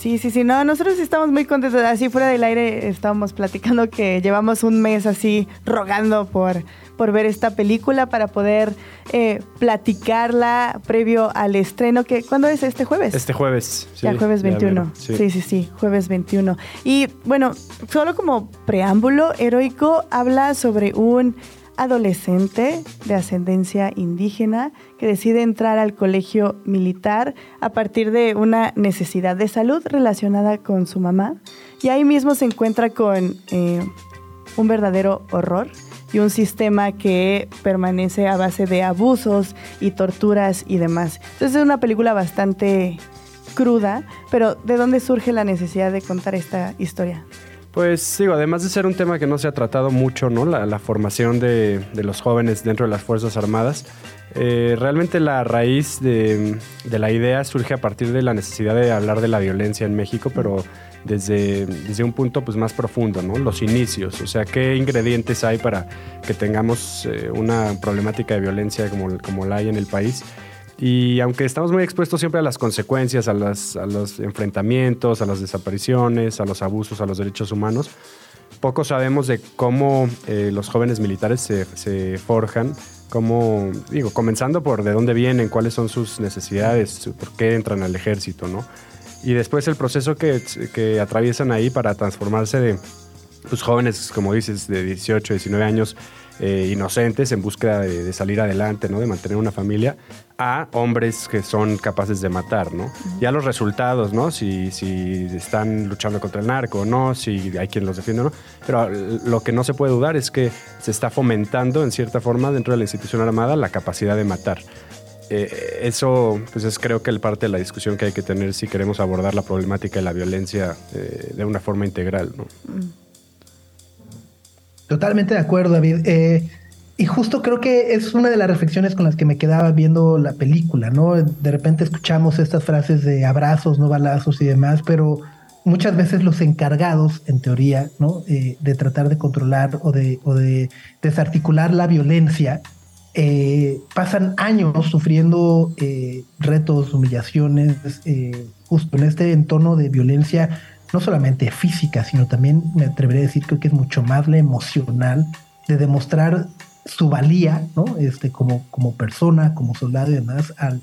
Sí, sí, sí, no, nosotros estamos muy contentos. Así fuera del aire estábamos platicando que llevamos un mes así rogando por, por ver esta película para poder eh, platicarla previo al estreno. que ¿Cuándo es este jueves? Este jueves. sí, ya jueves ya 21. mero, sí. sí, sí, jueves 21. Y bueno, solo como preámbulo, Heroico habla sobre un adolescente de ascendencia indígena que decide entrar al colegio militar a partir de una necesidad de salud relacionada con su mamá. Y ahí mismo se encuentra con eh, un verdadero horror y un sistema que permanece a base de abusos y torturas y demás. Entonces es una película bastante cruda, pero ¿de dónde surge la necesidad de contar esta historia? Pues digo, además de ser un tema que no se ha tratado mucho, ¿no? La, la formación de, los jóvenes dentro de las Fuerzas Armadas, eh, realmente la raíz de, la idea surge a partir de la necesidad de hablar de la violencia en México, pero desde, desde un punto pues, más profundo, ¿no? Los inicios, o sea, qué ingredientes hay para que tengamos eh, una problemática de violencia como, como la hay en el país. Y aunque estamos muy expuestos siempre a las consecuencias, a, las- a los enfrentamientos, a las desapariciones, a los abusos a los derechos humanos, poco sabemos de cómo eh, los jóvenes militares se, se forjan, cómo, digo, comenzando por de dónde vienen, cuáles son sus necesidades, por qué entran al ejército, ¿no? Y después el proceso que, que atraviesan ahí para transformarse de pues, jóvenes, como dices, de 18, 19 años, eh, inocentes en búsqueda de, de salir adelante, ¿no? De mantener una familia, a hombres que son capaces de matar, ¿no? Ya los resultados, ¿no? Si, si están luchando contra el narco o no, si hay quien los defiende o no. Pero lo que no se puede dudar es que se está fomentando, en cierta forma, dentro de la institución armada, la capacidad de matar. Eh, eso, pues es creo que el parte de la discusión que hay que tener si queremos abordar la problemática de la violencia eh, de una forma integral, ¿no? Totalmente de acuerdo, David. Eh, y justo creo que es una de las reflexiones con las que me quedaba viendo la película, ¿no? De repente escuchamos estas frases de abrazos, no balazos y demás, pero muchas veces los encargados, en teoría, ¿no? Eh, de tratar de controlar o de, desarticular la violencia, eh, pasan años sufriendo retos, humillaciones, justo en este entorno de violencia, no solamente física, sino también me atrevería a decir, creo que es mucho más la emocional de demostrar su valía, ¿no? Este, como, como persona, como soldado y demás, al,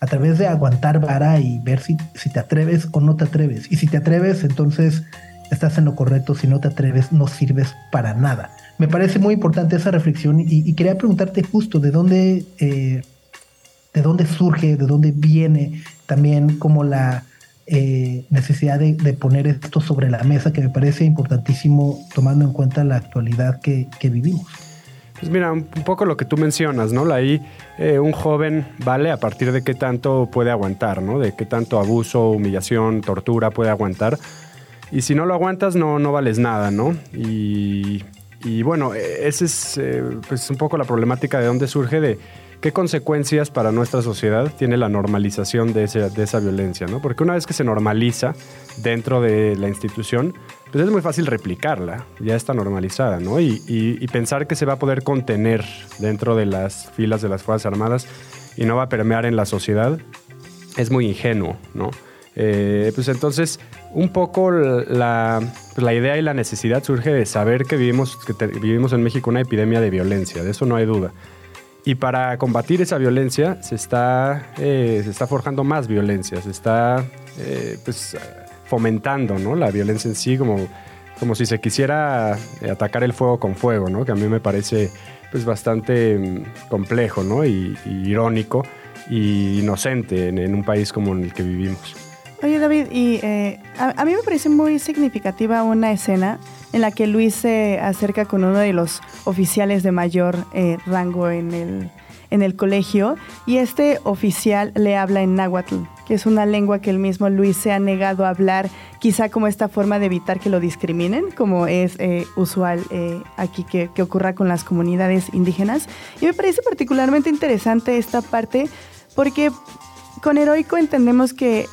a través de aguantar vara y ver si, si te atreves o no te atreves. Y si te atreves, entonces estás en lo correcto. Si no te atreves, no sirves para nada. Me parece muy importante esa reflexión y, y quería preguntarte justo de dónde, eh, de dónde surge, de dónde viene también como la eh, necesidad de, de poner esto sobre la mesa, que me parece importantísimo tomando en cuenta la actualidad que, que vivimos. Pues mira, un, poco lo que tú mencionas, ¿no? Ahí eh, un joven vale a partir de qué tanto puede aguantar, ¿no? De qué tanto abuso, humillación, tortura puede aguantar. Y si no lo aguantas, no, no vales nada, ¿no? Y, y bueno, eh, esa es eh, pues un poco la problemática de dónde surge de qué consecuencias para nuestra sociedad tiene la normalización de, ese- de esa violencia, ¿no? Porque una vez que se normaliza dentro de la institución, pues es muy fácil replicarla, ya está normalizada, ¿no? Y, y- y pensar que se va a poder contener dentro de las filas de las Fuerzas Armadas y no va a permear en la sociedad, es muy ingenuo, ¿no? Eh, pues entonces, un poco la, pues la idea y la necesidad surge de saber que vivimos, que te- vivimos en México una epidemia de violencia, de eso no hay duda. Y para combatir esa violencia se está, eh, se está forjando más violencia, se está eh, pues, fomentando ¿no? la violencia en sí, como, como si se quisiera atacar el fuego con fuego, ¿no? que a mí me parece pues, bastante mm, complejo ¿no? y, y irónico y inocente en, en un país como en el que vivimos. Oye David, y eh, a, a mí me parece muy significativa una escena en la que Luis se acerca con uno de los oficiales de mayor eh, rango en el, en el colegio y este oficial le habla en náhuatl, que es una lengua que el mismo Luis se ha negado a hablar, quizá como esta forma de evitar que lo discriminen, como es eh, usual eh, aquí que, que ocurra con las comunidades indígenas. Y me parece particularmente interesante esta parte porque con heroico entendemos que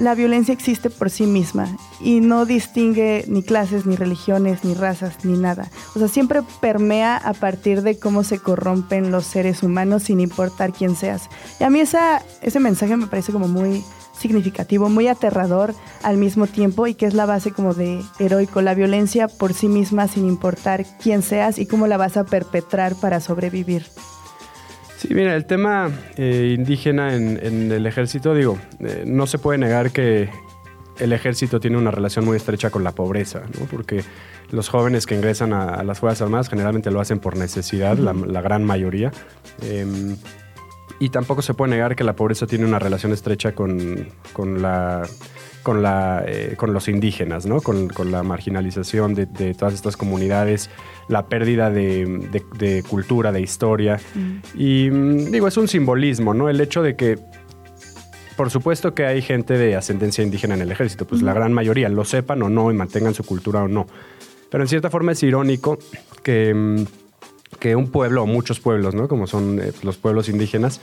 la violencia existe por sí misma y no distingue ni clases, ni religiones, ni razas, ni nada. O sea, siempre permea a partir de cómo se corrompen los seres humanos sin importar quién seas. Y a mí esa, ese mensaje me parece como muy significativo, muy aterrador al mismo tiempo y que es la base como de heroico, la violencia por sí misma sin importar quién seas y cómo la vas a perpetrar para sobrevivir. Sí, mira, el tema eh, indígena en, en el ejército, digo, eh, no se puede negar que el ejército tiene una relación muy estrecha con la pobreza, ¿no? Porque los jóvenes que ingresan a, a las Fuerzas Armadas generalmente lo hacen por necesidad, la, la gran mayoría. Em, y tampoco se puede negar que la pobreza tiene una relación estrecha con, con la con, la, eh, con los indígenas, ¿no? con, con la marginalización de, de todas estas comunidades, la pérdida de, de- de cultura, de historia. Y mm, digo, es un simbolismo, ¿no? El hecho de que, por supuesto que hay gente de ascendencia indígena en el ejército, pues la gran mayoría lo sepan o no y mantengan su cultura o no. Pero en cierta forma es irónico que, mm, que un pueblo o muchos pueblos, ¿no? Como son eh, los pueblos indígenas,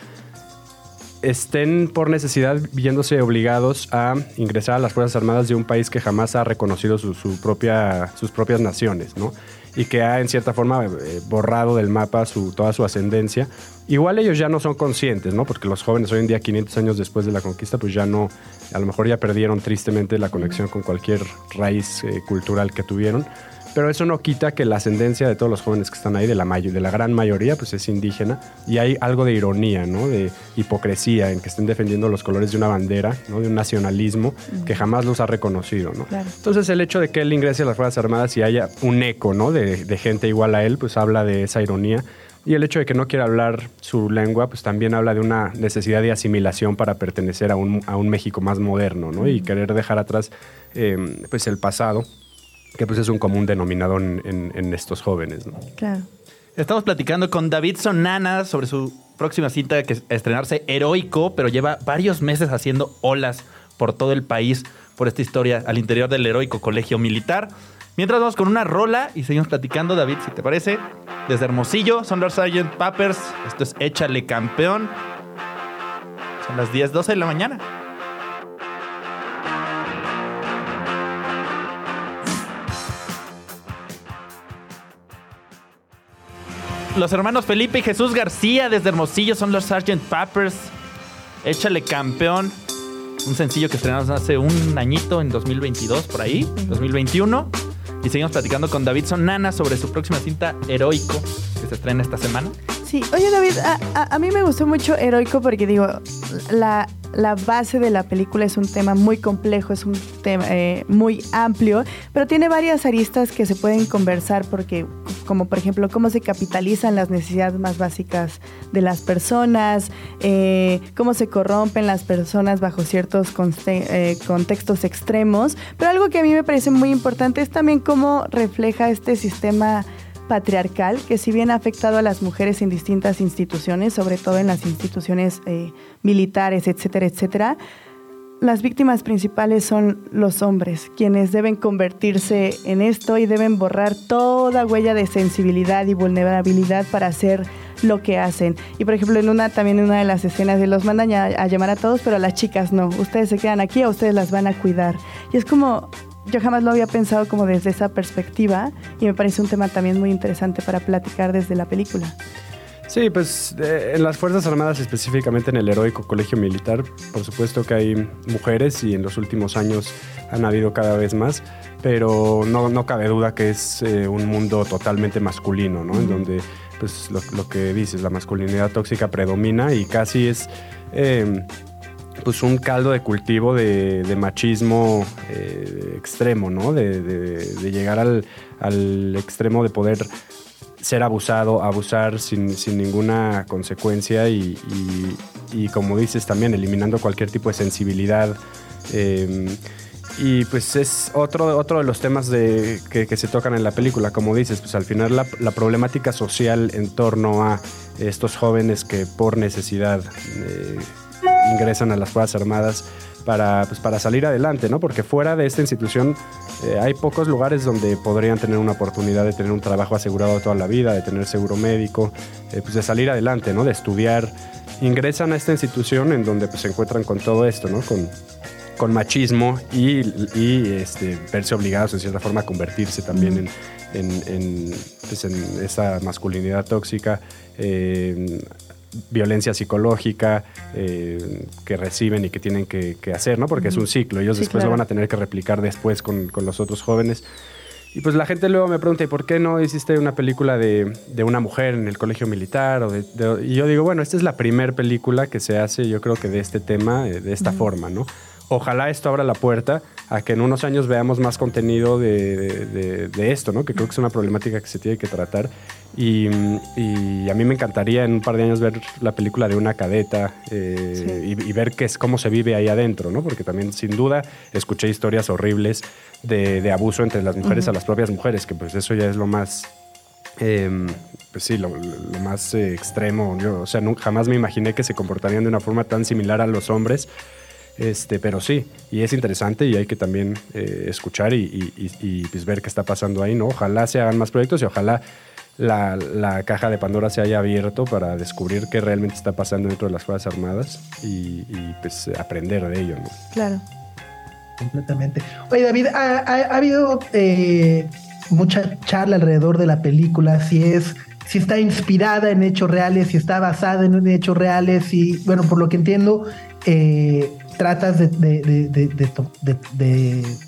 estén por necesidad viéndose obligados a ingresar a las Fuerzas Armadas de un país que jamás ha reconocido su, su propia, sus propias naciones, ¿no? Y que ha, en cierta forma, eh, borrado del mapa toda su ascendencia. Igual ellos ya no son conscientes, ¿no? Porque los jóvenes hoy en día, 500 años después de la conquista, pues ya no, a lo mejor ya perdieron tristemente la conexión con cualquier raíz eh, cultural que tuvieron. Pero eso no quita que la ascendencia de todos los jóvenes que están ahí, de la, mayo- de la gran mayoría, pues es indígena. Y hay algo de ironía, ¿no? De hipocresía en que estén defendiendo los colores de una bandera, ¿no? De un nacionalismo que jamás los ha reconocido, ¿no? Claro. Entonces el hecho de que él ingrese a las Fuerzas Armadas y haya un eco, ¿no? De, de gente igual a él, pues habla de esa ironía. Y el hecho de que no quiera hablar su lengua, pues también habla de una necesidad de asimilación para pertenecer a un, a un México más moderno, ¿no? Y querer dejar atrás, eh, pues, el pasado, que pues es un común denominador en, en- en estos jóvenes, ¿no? Claro. Estamos platicando con David Sonana sobre su próxima cinta que es estrenarse heroico, pero lleva varios meses haciendo olas por todo el país por esta historia al interior del heroico colegio militar. Mientras vamos con una rola y seguimos platicando, David, si te parece. Desde Hermosillo, son los Sgt. Pappers. Esto es Échale Campeón. Son las 10, 12 de la mañana. Los hermanos Felipe y Jesús García desde Hermosillo son los Sgt. Pappers. Échale campeón. Un sencillo que estrenamos hace un añito, en 2022, por ahí, 2021. Y seguimos platicando con David Sonana sobre su próxima cinta Heroico, que se estrena esta semana. Sí, oye David, a, a- a mí me gustó mucho Heroico porque digo, la, la base de la película es un tema muy complejo, es un tema eh, muy amplio, pero tiene varias aristas que se pueden conversar porque, como por ejemplo, cómo se capitalizan las necesidades más básicas de las personas, eh, cómo se corrompen las personas bajo ciertos eh, contextos extremos, pero algo que a mí me parece muy importante es también cómo refleja este sistema patriarcal que si bien ha afectado a las mujeres en distintas instituciones, sobre todo en las instituciones eh, militares, etcétera, etcétera, las víctimas principales son los hombres, quienes deben convertirse en esto y deben borrar toda huella de sensibilidad y vulnerabilidad para hacer lo que hacen. Y por ejemplo, en una también en una de las escenas de los mandan a, a llamar a todos, pero a las chicas no. Ustedes se quedan aquí o ustedes las van a cuidar. Y es como yo jamás lo había pensado como desde esa perspectiva y me parece un tema también muy interesante para platicar desde la película. Sí, pues eh, en las Fuerzas Armadas, específicamente en el heroico colegio militar, por supuesto que hay mujeres y en los últimos años han habido cada vez más, pero no, no cabe duda que es eh, un mundo totalmente masculino, ¿no? En donde, pues lo, lo que dices, la masculinidad tóxica predomina y casi es... eh, pues un caldo de cultivo de, machismo eh, extremo, ¿no? De, llegar al, extremo de poder ser abusado, abusar sin, ninguna consecuencia y, como dices también eliminando cualquier tipo de sensibilidad. eh, y pues es otro, otro de los temas de, que, se tocan en la película, como dices, pues al final la, la problemática social en torno a estos jóvenes que por necesidad eh, ingresan a las Fuerzas Armadas para, pues, para salir adelante, ¿no? Porque fuera de esta institución eh, hay pocos lugares donde podrían tener una oportunidad de tener un trabajo asegurado toda la vida, de tener seguro médico, eh, pues de salir adelante, ¿no? De estudiar. Ingresan a esta institución en donde pues, se encuentran con todo esto, ¿no? Con, con machismo y, y, este, verse obligados en cierta forma a convertirse también en, en, en, pues, en esa masculinidad tóxica, eh, violencia psicológica eh, que reciben y que tienen que, que hacer, ¿no? Porque es un ciclo, ellos Sí, después claro. lo van a tener que replicar después con, con los otros jóvenes. Y pues la gente luego me pregunta, ¿y por qué no hiciste una película de, de una mujer en el colegio militar? O de- de- y yo digo, bueno, esta es la primera película que se hace, yo creo que de este tema, eh, de esta forma, ¿no? Ojalá esto abra la puerta a que en unos años veamos más contenido de, de- de- de esto, ¿no? Que creo que es una problemática que se tiene que tratar. Y, y a mí me encantaría en un par de años ver la película de una cadeta eh, y, y ver qué es, cómo se vive ahí adentro, ¿no? Porque también, sin duda, escuché historias horribles de, de abuso entre las mujeres a las propias mujeres, que pues eso ya es lo más eh, pues sí, lo, lo más eh, extremo. Yo, o sea, nunca, jamás me imaginé que se comportarían de una forma tan similar a los hombres. Este, pero sí, y es interesante y hay que también eh, escuchar y, y- y- y, pues, ver qué está pasando ahí, ¿no? Ojalá se hagan más proyectos y ojalá la, la caja de Pandora se haya abierto para descubrir qué realmente está pasando dentro de las Fuerzas Armadas y, y, pues aprender de ello, ¿no? Claro. completamente. Oye, David, ha, ha- ha habido eh, mucha charla alrededor de la película, si es, si está inspirada en hechos reales, si está basada en hechos reales, y bueno, por lo que entiendo, eh, tratas de,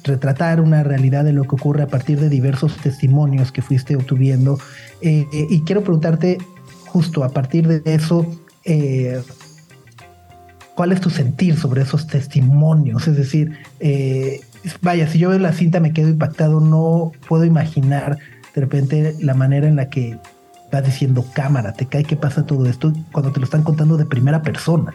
retratar una realidad de lo que ocurre a partir de diversos testimonios que fuiste obtuviendo. Eh, eh, y quiero preguntarte, justo a partir de eso, eh, ¿Cuál es tu sentir sobre esos testimonios? Es decir, vaya, si yo veo la cinta me quedo impactado, no puedo imaginar de repente la manera en la que vas diciendo cámara, te cae, ¿qué pasa todo esto? Cuando te lo están contando de primera persona.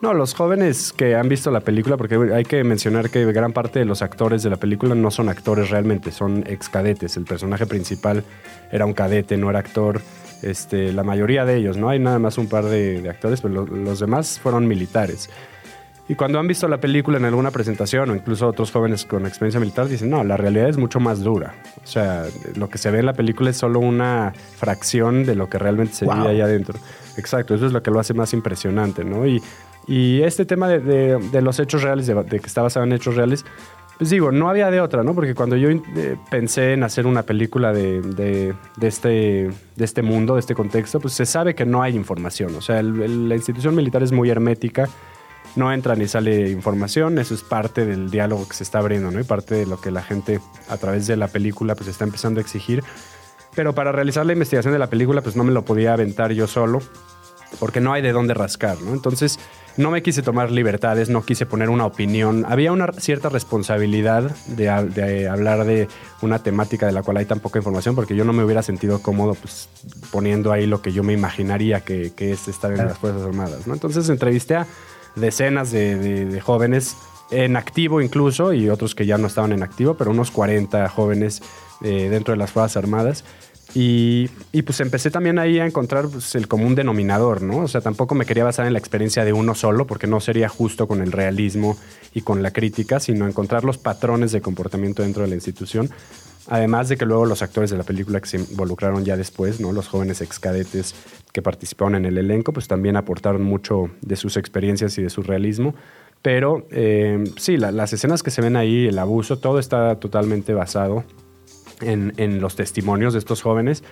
No, los jóvenes que han visto la película, porque hay que mencionar que gran parte de los actores de la película no son actores realmente, son ex cadetes. El personaje principal era un cadete, no era actor. Este, la mayoría de ellos, ¿no? Hay nada más un par de, de actores, pero lo- los demás fueron militares. Y cuando han visto la película en alguna presentación o incluso otros jóvenes con experiencia militar dicen, no, la realidad es mucho más dura. O sea, lo que se ve en la película es solo una fracción de lo que realmente se Wow. vive ahí adentro. Exacto, eso es lo que lo hace más impresionante, ¿no? Y, y este tema de, de- de los hechos reales, de, de que está basado en hechos reales, pues digo, no había de otra, ¿no? Porque cuando yo eh, pensé en hacer una película de, este, de este mundo, de este contexto, pues se sabe que no hay información. O sea, el- el- la institución militar es muy hermética, no entra ni sale información, eso es parte del diálogo que se está abriendo, ¿no? Y parte de lo que la gente a través de la película pues está empezando a exigir. Pero para realizar la investigación de la película pues no me lo podía aventar yo solo porque no hay de dónde rascar, ¿no? Entonces, no me quise tomar libertades, no quise poner una opinión. Había una cierta responsabilidad de, hab- de hablar de una temática de la cual hay tan poca información, porque yo no me hubiera sentido cómodo pues, poniendo ahí lo que yo me imaginaría que, que es estar en las Fuerzas Armadas, ¿no? Entonces, entrevisté a decenas de, de- de jóvenes en activo incluso y otros que ya no estaban en activo, pero unos 40 jóvenes eh, dentro de las Fuerzas Armadas. Y, pues empecé también ahí a encontrar pues, el común denominador, ¿no? O sea, tampoco me quería basar en la experiencia de uno solo, porque no sería justo con el realismo y con la crítica, sino encontrar los patrones de comportamiento dentro de la institución. Además de que luego los actores de la película que se involucraron ya después, ¿no? Los jóvenes excadetes que participaron en el elenco, pues también aportaron mucho de sus experiencias y de su realismo. Pero eh, sí, la- las escenas que se ven ahí, el abuso, todo está totalmente basado en, en los testimonios de estos jóvenes,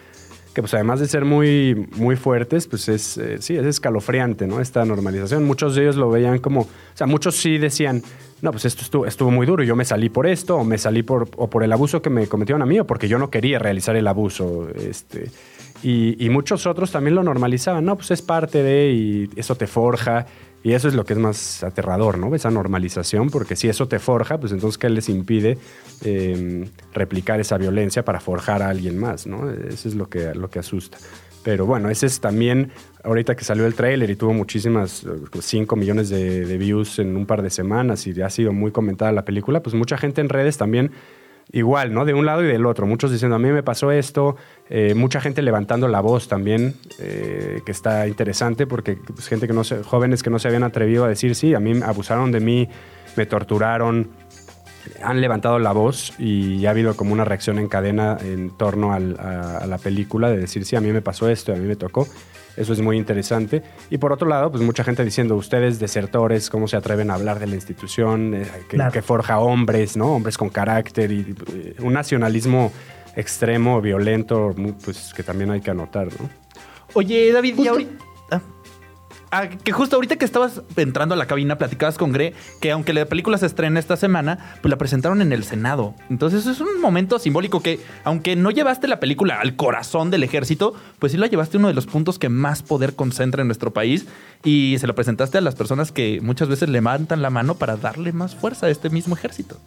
que pues además de ser muy, muy fuertes, pues es, eh, sí, es escalofriante. Esta normalización. Muchos de ellos lo veían como, o sea, muchos sí decían, no, pues esto estuvo, muy duro yo me salí por esto, o me salí por, o por el abuso que me cometieron a mí, o porque yo no quería realizar el abuso, este... Y, y muchos otros también lo normalizaban, no, pues es parte de, y eso te forja, y eso es lo que es más aterrador, ¿no? Esa normalización, porque si eso te forja, pues entonces ¿qué les impide eh, replicar esa violencia para forjar a alguien más, ¿no? Eso es lo que, lo que asusta. Pero bueno, ese es también, ahorita que salió el tráiler y tuvo muchísimas, 5 millones de, de views en un par de semanas y ha sido muy comentada la película, pues mucha gente en redes también igual, ¿no? De un lado y del otro. Muchos diciendo, a mí me pasó esto. Eh, mucha gente levantando la voz también, eh, que está interesante porque pues, gente que no se, jóvenes que no se habían atrevido a decir, sí, a mí abusaron de mí, me torturaron, han levantado la voz y ha habido como una reacción en cadena en torno al- a, a la película de decir, sí, a mí me pasó esto, a mí me tocó. Eso es muy interesante. Y por otro lado, pues mucha gente diciendo, ustedes desertores, ¿cómo se atreven a hablar de la institución eh, que, Claro. que forja hombres, ¿no? Hombres con carácter y un nacionalismo extremo, violento, muy- pues que también hay que anotar, ¿no? Oye, David, y ahorita. Ah. Ah, que justo ahorita que estabas entrando a la cabina, platicabas con Gre que aunque la película se estrena esta semana, pues la presentaron en el Senado. Entonces es un momento simbólico que, aunque no llevaste la película al corazón del ejército, pues sí la llevaste a uno de los puntos que más poder concentra en nuestro país y se lo presentaste a las personas que muchas veces levantan la mano para darle más fuerza a este mismo ejército.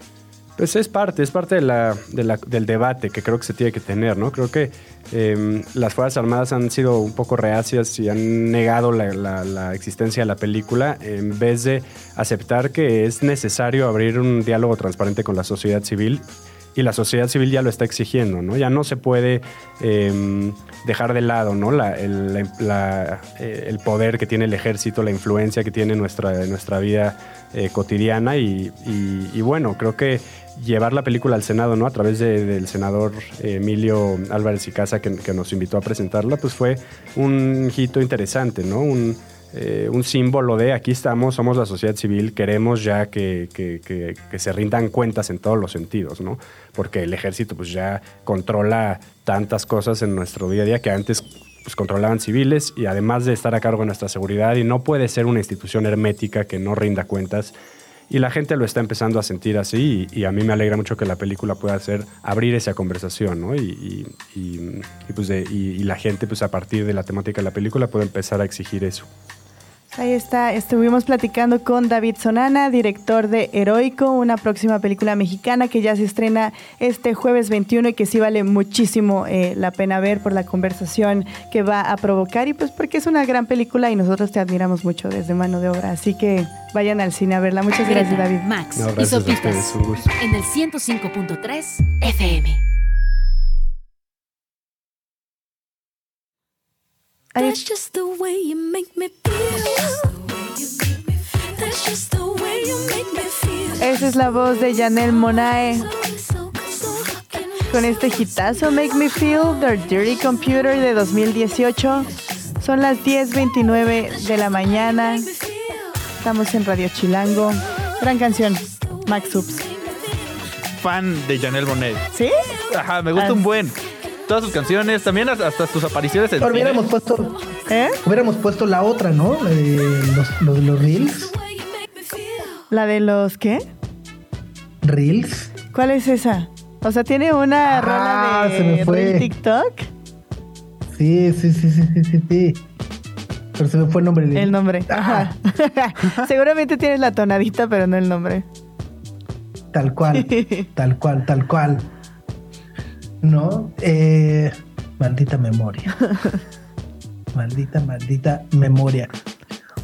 Pues es parte, es parte de la, de la- del debate que creo que se tiene que tener, ¿no? Creo que eh, las Fuerzas Armadas han sido un poco reacias y han negado la, existencia de la película en vez de aceptar que es necesario abrir un diálogo transparente con la sociedad civil y la sociedad civil ya lo está exigiendo, ¿no? Ya no se puede eh, dejar de lado, ¿no? La- el, eh, el poder que tiene el ejército, la influencia que tiene en nuestra, nuestra vida eh, cotidiana y, y- y bueno, creo que llevar la película al Senado, ¿no? A través de- del senador Emilio Álvarez y Casa que, nos invitó a presentarla, pues fue un hito interesante, ¿no? Un, eh, símbolo de aquí estamos, somos la sociedad civil, queremos ya que se rindan cuentas en todos los sentidos, ¿no? Porque el ejército pues ya controla tantas cosas en nuestro día a día que antes pues controlaban civiles y además de estar a cargo de nuestra seguridad y no puede ser una institución hermética que no rinda cuentas y la gente lo está empezando a sentir así y, a mí me alegra mucho que la película pueda hacer abrir esa conversación, ¿no? Y, y- y- pues de- la gente pues a partir de la temática de la película puede empezar a exigir eso. Ahí está, estuvimos platicando con David Sonana, director de Heroico, una próxima película mexicana que ya se estrena este jueves 21 y que sí vale muchísimo eh, la pena ver por la conversación que va a provocar y pues porque es una gran película y nosotros te admiramos mucho desde mano de obra, así que vayan al cine a verla. Muchas gracias David. Max No, y gracias Sopitas ustedes, un gusto. en el 105.3 FM. Feel. Esa es la voz de Janelle Monae con este hitazo Make Me Feel, The Dirty Computer de 2018. Son las 10.29 de la mañana. me feel. Estamos en Radio Chilango. Gran canción, Max Ups. Fan de Janelle Monet. ¿Sí? Ajá, me gusta Ah. un buen. Todas sus canciones, también hasta- sus apariciones en cine. Hubiéramos puesto, ¿Eh? hubiéramos puesto la otra, ¿no? La de los, los, los reels. ¿La de los qué? Reels. ¿Cuál es esa? O sea, tiene una Ah, rola de, se me fue. del TikTok. Sí, sí, sí, sí, sí, sí, sí. Pero se me fue el nombre. de- El nombre. Ah, Ajá. Seguramente tienes la tonadita, pero no el nombre. Tal cual, tal cual, tal cual. No, eh, maldita memoria. maldita, maldita memoria.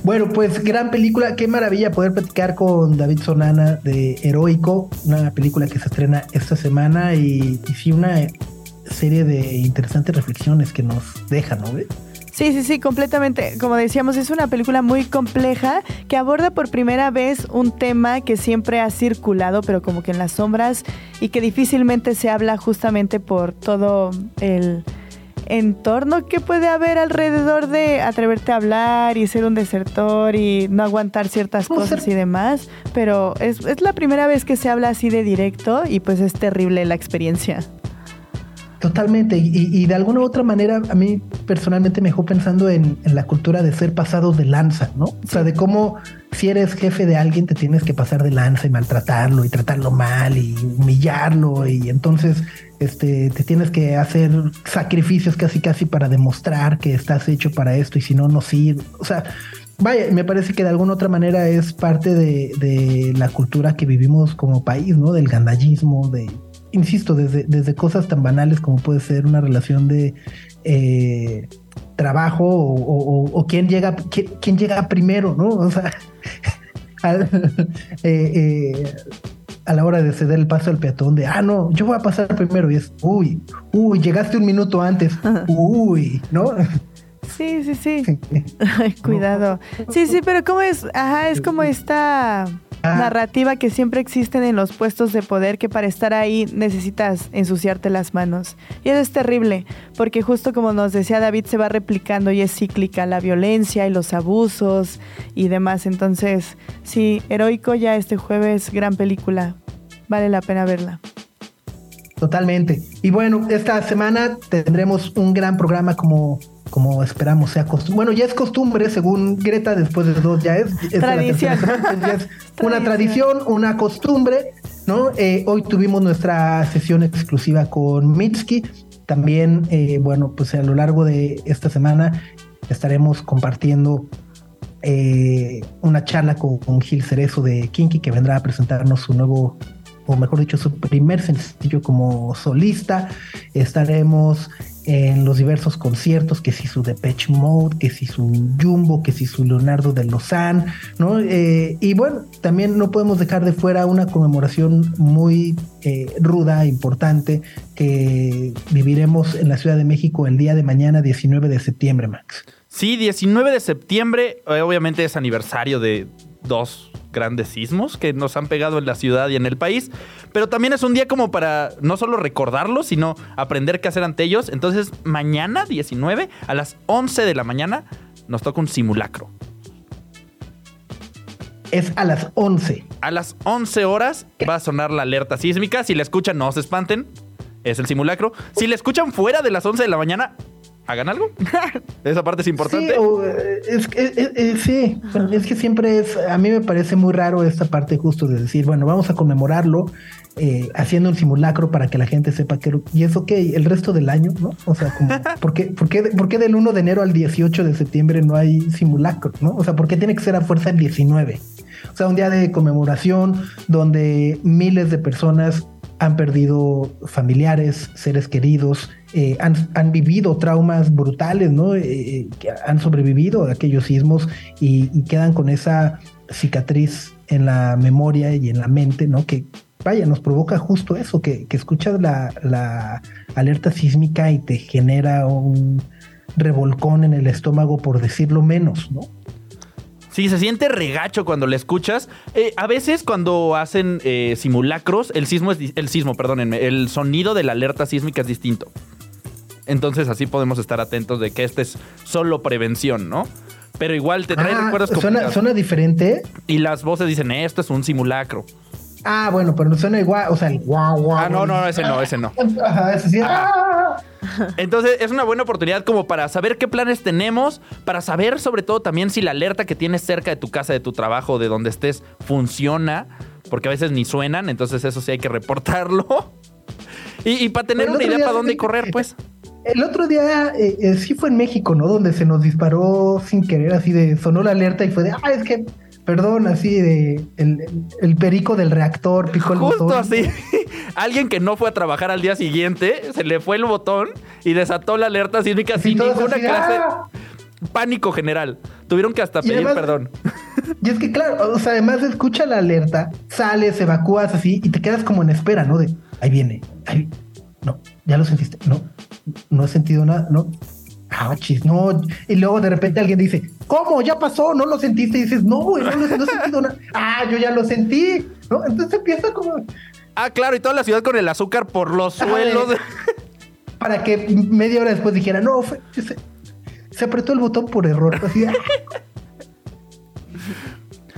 Bueno, pues gran película, qué maravilla poder platicar con David Sonana de Heroico, una película que se estrena esta semana y, y sí una serie de interesantes reflexiones que nos deja, ¿no? ve? Sí, sí, sí, completamente. Como decíamos, es una película muy compleja que aborda por primera vez un tema que siempre ha circulado, pero como que en las sombras y que difícilmente se habla justamente por todo el entorno que puede haber alrededor de atreverte a hablar y ser un desertor y no aguantar ciertas cosas ser- y demás. Pero es, es la primera vez que se habla así de directo y pues es terrible la experiencia. Totalmente, y, y de alguna u otra manera a mí personalmente me dejó pensando en, en la cultura de ser pasados de lanza, ¿no? O sea, de cómo si eres jefe de alguien te tienes que pasar de lanza y maltratarlo y tratarlo mal y humillarlo y entonces este, te tienes que hacer sacrificios casi casi para demostrar que estás hecho para esto y si no, no sirve. O sea, vaya, me parece que de alguna otra manera es parte de, de la cultura que vivimos como país, ¿no? Del gandallismo, de insisto, desde, desde cosas tan banales como puede ser una relación de, eh, trabajo o, o- o- o quién llega quién, quién llega primero, ¿no? O sea, al- eh, eh, a la hora de ceder el paso al peatón de, ah, no, yo voy a pasar primero y es, uy, uy, llegaste un minuto antes, uy, ¿no? Sí, sí, sí. Ay, cuidado. Sí, sí, pero ¿cómo es? Ajá, es como esta. Narrativa que siempre existen en los puestos de poder que para estar ahí necesitas ensuciarte las manos. Y eso es terrible, porque justo como nos decía David, se va replicando y es cíclica la violencia y los abusos y demás. Entonces, sí, heroico ya este jueves, gran película. Vale la pena verla. Totalmente. Y bueno, esta semana tendremos un gran programa como, como esperamos sea costumbre. Bueno, ya es costumbre, según Greta, después de dos ya es. es la Tradición. tercera semana, ya es una Tradición. tradición, una costumbre, ¿no? Eh, hoy tuvimos nuestra sesión exclusiva con Mitski. También, eh, bueno, pues a lo largo de esta semana estaremos compartiendo eh, una charla con, con Gil Cerezo de Kinky que vendrá a presentarnos su nuevo, o mejor dicho, su primer sencillo como solista. Estaremos en los diversos conciertos, que si su Depeche Mode, que si su Jumbo, que si su Leonardo de Lozán, ¿no? Eh, y bueno, también no podemos dejar de fuera una conmemoración muy eh, ruda, importante, que viviremos en la Ciudad de México el día de mañana, 19 de septiembre, Max. Sí, 19 de septiembre, eh, obviamente es aniversario de dos grandes sismos que nos han pegado en la ciudad y en el país, pero también es un día como para no solo recordarlo, sino aprender qué hacer ante ellos. Entonces, mañana 19 a las 11 de la mañana nos toca un simulacro. Es a las 11. A las 11 horas va a sonar la alerta sísmica. Si la escuchan, no se espanten. Es el simulacro. Si la escuchan fuera de las 11 de la mañana, hagan algo. Esa parte es importante. Sí, o, eh, es, que- eh, eh, sí, bueno, es que siempre es, a mí me parece muy raro esta parte justo de decir, bueno, vamos a conmemorarlo eh, haciendo un simulacro para que la gente sepa que... Y es ok, el resto del año, ¿no? O sea, como, ¿por, qué, por, qué, por qué del 1 de enero al 18 de septiembre no hay simulacro, ¿no? O sea, ¿por qué tiene que ser a fuerza el 19? O sea, un día de conmemoración donde miles de personas han perdido familiares, seres queridos, eh, han, han vivido traumas brutales, ¿no? Eh, que han sobrevivido a aquellos sismos y, quedan con esa cicatriz en la memoria y en la mente, ¿no? Que vaya, nos provoca justo eso, que, que escuchas la, la alerta sísmica y te genera un revolcón en el estómago, por decirlo menos, ¿no? Sí, se siente regacho cuando le escuchas. Eh, a veces cuando hacen eh, simulacros, el sismo es el sismo, perdónenme, el sonido de la alerta sísmica es distinto. Entonces así podemos estar atentos de que este es solo prevención, ¿no? Pero igual te trae Ah, recuerdos suena, suena diferente. Y las voces dicen, esto es un simulacro. Ah, bueno, pero no suena igual, o sea, el guau, guau. Ah, no, no, ese no, ese no. Ajá, ese sí. ah. Entonces es una buena oportunidad como para saber qué planes tenemos, para saber sobre todo también si la alerta que tienes cerca de tu casa, de tu trabajo, de donde estés, funciona, porque a veces ni suenan, entonces eso sí hay que reportarlo. Y, y para tener una idea para dónde correr, pues. El otro día eh, eh, sí fue en México, ¿no? Donde se nos disparó sin querer, así de sonó la alerta y fue de, ah, es que, perdón, así de el, perico del reactor picó el Justo botón. así. Alguien que no fue a trabajar al día siguiente, se le fue el botón y desató la alerta sísmica sin todos ninguna así clase. "Ah". Pánico general. Tuvieron que hasta Y pedir además- perdón. Y es que, claro, o sea, además escucha la alerta, sales, evacúas así y te quedas como en espera, ¿no? De, ahí viene, ahí, no, ya lo sentiste, no, no he sentido nada, no. Ah, chis, no. Y luego de repente alguien dice, ¿cómo? ¿Ya pasó? ¿No lo sentiste? Y dices, no, güey, no, lo- no he sentido nada. Ah, yo ya lo sentí, ¿no? Entonces empieza como Ah, claro, y toda la ciudad con el azúcar por los suelos. para que media hora después dijera, no, fue- se, se apretó el botón por error. Así, ah.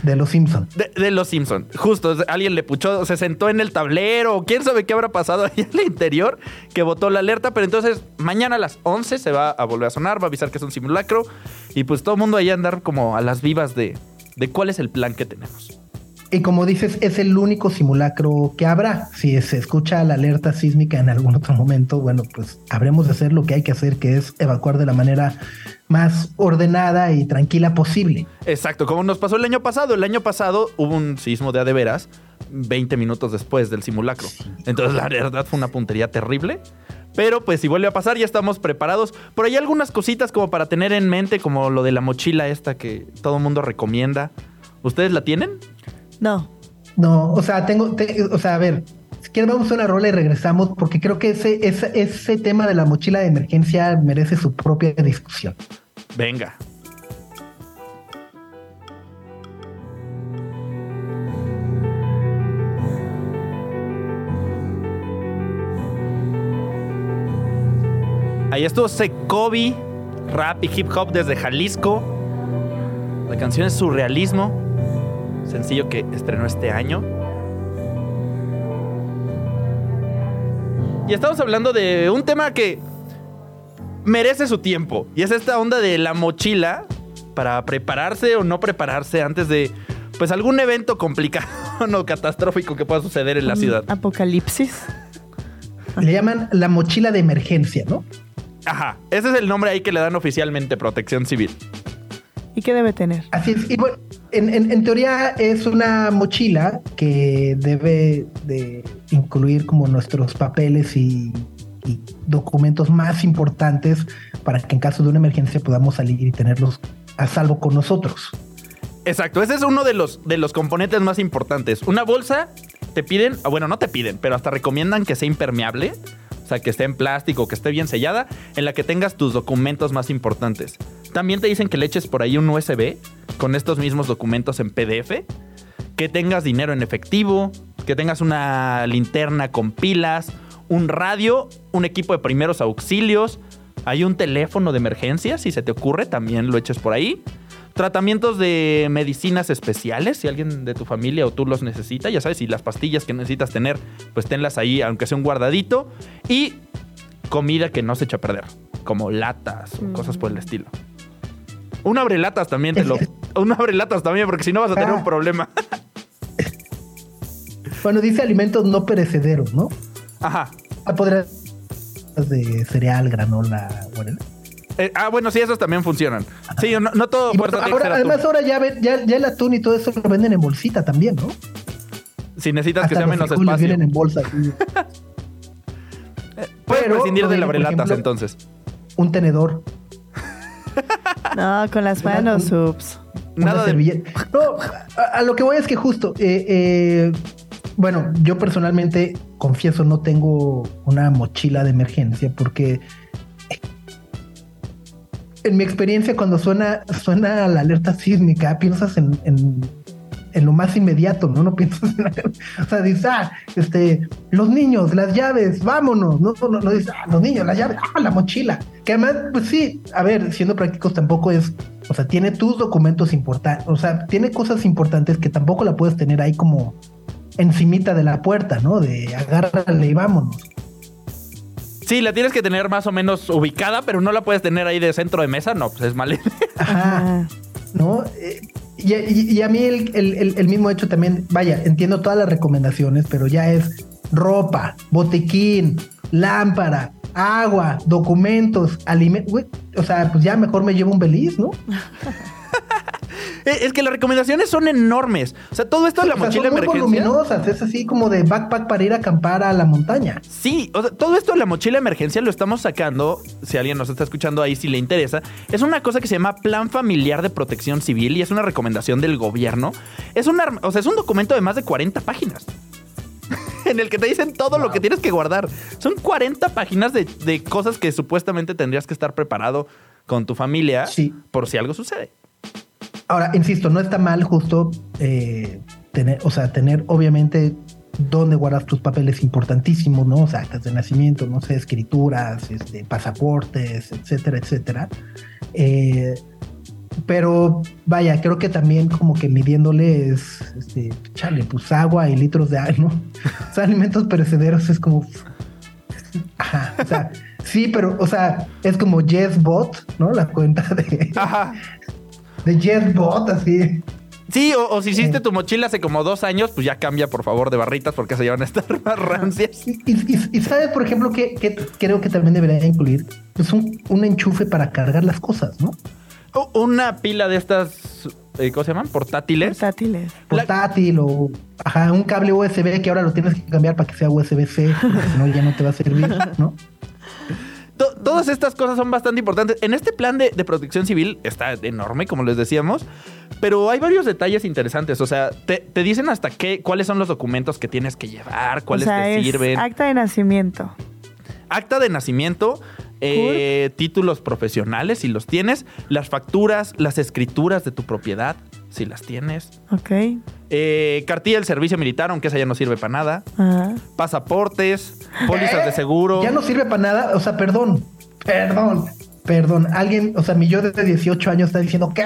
De los Simpsons. De, los Simpson. Justo, alguien le puchó, se sentó en el tablero, quién sabe qué habrá pasado ahí en el interior, que botó la alerta, pero entonces mañana a las 11 se va a volver a sonar, va a avisar que es un simulacro, y pues todo el mundo ahí a andar como a las vivas de, de cuál es el plan que tenemos. Y como dices, es el único simulacro que habrá. Si se escucha la alerta sísmica en algún otro momento, bueno, pues habremos de hacer lo que hay que hacer, que es evacuar de la manera más ordenada y tranquila posible. Exacto, como nos pasó el año pasado. El año pasado hubo un sismo de a de veras 20 minutos después del simulacro. Entonces la verdad fue una puntería terrible. Pero pues si vuelve a pasar ya estamos preparados. Por ahí algunas cositas como para tener en mente, como lo de la mochila esta que todo el mundo recomienda. ¿Ustedes la tienen? No. No, o sea, tengo, te- o sea, a ver, si quieres vamos a una rola y regresamos porque creo que ese, ese, ese tema de la mochila de emergencia merece su propia discusión. Venga. Ahí estuvo Secovi, rap y hip hop desde Jalisco. La canción es Surrealismo, sencillo que estrenó este año. Y estamos hablando de un tema que merece su tiempo. Y es esta onda de la mochila para prepararse o no prepararse antes de pues algún evento complicado o catastrófico que pueda suceder en la ciudad. Apocalipsis. Le llaman la mochila de emergencia, ¿no? Ajá, ese es el nombre ahí que le dan oficialmente Protección Civil. ¿Y qué debe tener? Así es. Y bueno, en, en- en teoría es una mochila que debe de incluir como nuestros papeles y, y documentos más importantes para que en caso de una emergencia podamos salir y tenerlos a salvo con nosotros. Exacto, ese es uno de los, de los componentes más importantes. Una bolsa te piden, ah, bueno, no te piden, pero hasta recomiendan que sea impermeable, o sea, que esté en plástico, que esté bien sellada, en la que tengas tus documentos más importantes. También te dicen que le eches por ahí un USB con estos mismos documentos en PDF, que tengas dinero en efectivo, que tengas una linterna con pilas, un radio, un equipo de primeros auxilios, hay un teléfono de emergencia, si se te ocurre, también lo eches por ahí. Tratamientos de medicinas especiales, si alguien de tu familia o tú los necesita, ya sabes, y las pastillas que necesitas tener, pues tenlas ahí, aunque sea un guardadito. Y comida que no se echa a perder, como latas o cosas por el estilo. Un abrelatas también te lo. Un abrelatas también, porque si no vas a tener Ah. un problema. Bueno, dice alimentos no perecederos, ¿no? Ajá. Ah, Podría de cereal, granola, bueno. Eh, ah, bueno, sí, esos también funcionan. Sí, no, no todo Y fuerza bueno, tiene que ahora, atún. además ahora ya, ven- ya, ya el atún y todo eso lo venden en bolsita también, ¿no? Si necesitas que Hasta sea los menos espacio. vienen en bolsa. sí. Puedes pero prescindir no del viene, por abrelatas ejemplo, entonces. Un tenedor. No, con las manos, subs. Nada de- servilleta. No, a, a lo que voy es que justo, eh, eh, bueno, yo personalmente confieso no tengo una mochila de emergencia porque en mi experiencia cuando suena, suena la alerta sísmica, piensas en, en, lo más inmediato, ¿no? No piensas en la, o sea, dices, ah, este, los niños, las llaves, vámonos, no, no, no dices, ah, los niños, las llaves, ah, la mochila. Que además, pues sí, a ver, siendo prácticos tampoco es, o sea, tiene tus documentos importantes, o sea, tiene cosas importantes que tampoco la puedes tener ahí como encimita de la puerta, ¿no? De agárrale y vámonos. Sí, la tienes que tener más o menos ubicada, pero no la puedes tener ahí de centro de mesa. No, pues es mal. Ajá. ¿no? Eh, y, y- y a mí el, el- el- el mismo hecho también, vaya, entiendo todas las recomendaciones, pero ya es ropa, botiquín, lámpara, agua, documentos, alimentos. O sea, pues ya mejor me llevo un beliz, ¿no? Eh, es que las recomendaciones son enormes. O sea, todo esto de la O sea, mochila son muy emergencia. voluminosas, es así como de backpack para ir a acampar a la montaña. Sí, o sea, todo esto de la mochila emergencia lo estamos sacando, si alguien nos está escuchando ahí, si le interesa, es una cosa que se llama Plan Familiar de Protección Civil y es una recomendación del gobierno. Es, una, o sea, es un documento de más de 40 páginas. en el que te dicen todo lo que tienes que guardar. Son 40 páginas de, de cosas que supuestamente tendrías que estar preparado con tu familia Sí. por si algo sucede. Ahora, insisto, no está mal justo eh, tener, o sea, tener obviamente dónde guardas tus papeles importantísimos, ¿no? O sea, actas de nacimiento, no sé, escrituras, este, pasaportes, etcétera, etcétera. Eh, pero vaya, creo que también como que midiéndole es, este, chale, pues agua y litros de agua, ¿no? O sea, alimentos perecederos es como... Ajá, o sea, sí, pero, o sea, es como YesBot, ¿no? La cuenta de, Ajá. De YesBot, así. Sí, o, o si hiciste Eh. tu mochila hace como dos años, pues ya cambia, por favor, de barritas porque se van a estar más rancias. Y, y- y- sabes, por ejemplo, que, que creo que también debería incluir pues un, un enchufe para cargar las cosas, ¿no? O Una pila de estas, eh, ¿cómo se llaman? Portátiles. portátiles. La- Portátil o ajá, un cable USB que ahora lo tienes que cambiar para que sea USB-C, porque si no ya no te va a servir, ¿no? todas estas cosas son bastante importantes. En este plan de, de protección civil está enorme, como les decíamos, pero hay varios detalles interesantes. O sea, te, te dicen hasta qué, cuáles son los documentos que tienes que llevar, O cuáles sea, te es sirven. acta de nacimiento. Acta de nacimiento, eh, títulos profesionales, si los tienes, las facturas, las escrituras de tu propiedad, si las tienes. Ok. Eh, cartilla del servicio militar, aunque esa ya no sirve para nada. Ajá. Pasaportes, pólizas de seguro. Ya no sirve para nada. O sea, perdón. Perdón. Perdón. Alguien, o sea, mi yo de 18 años está diciendo, ¿qué?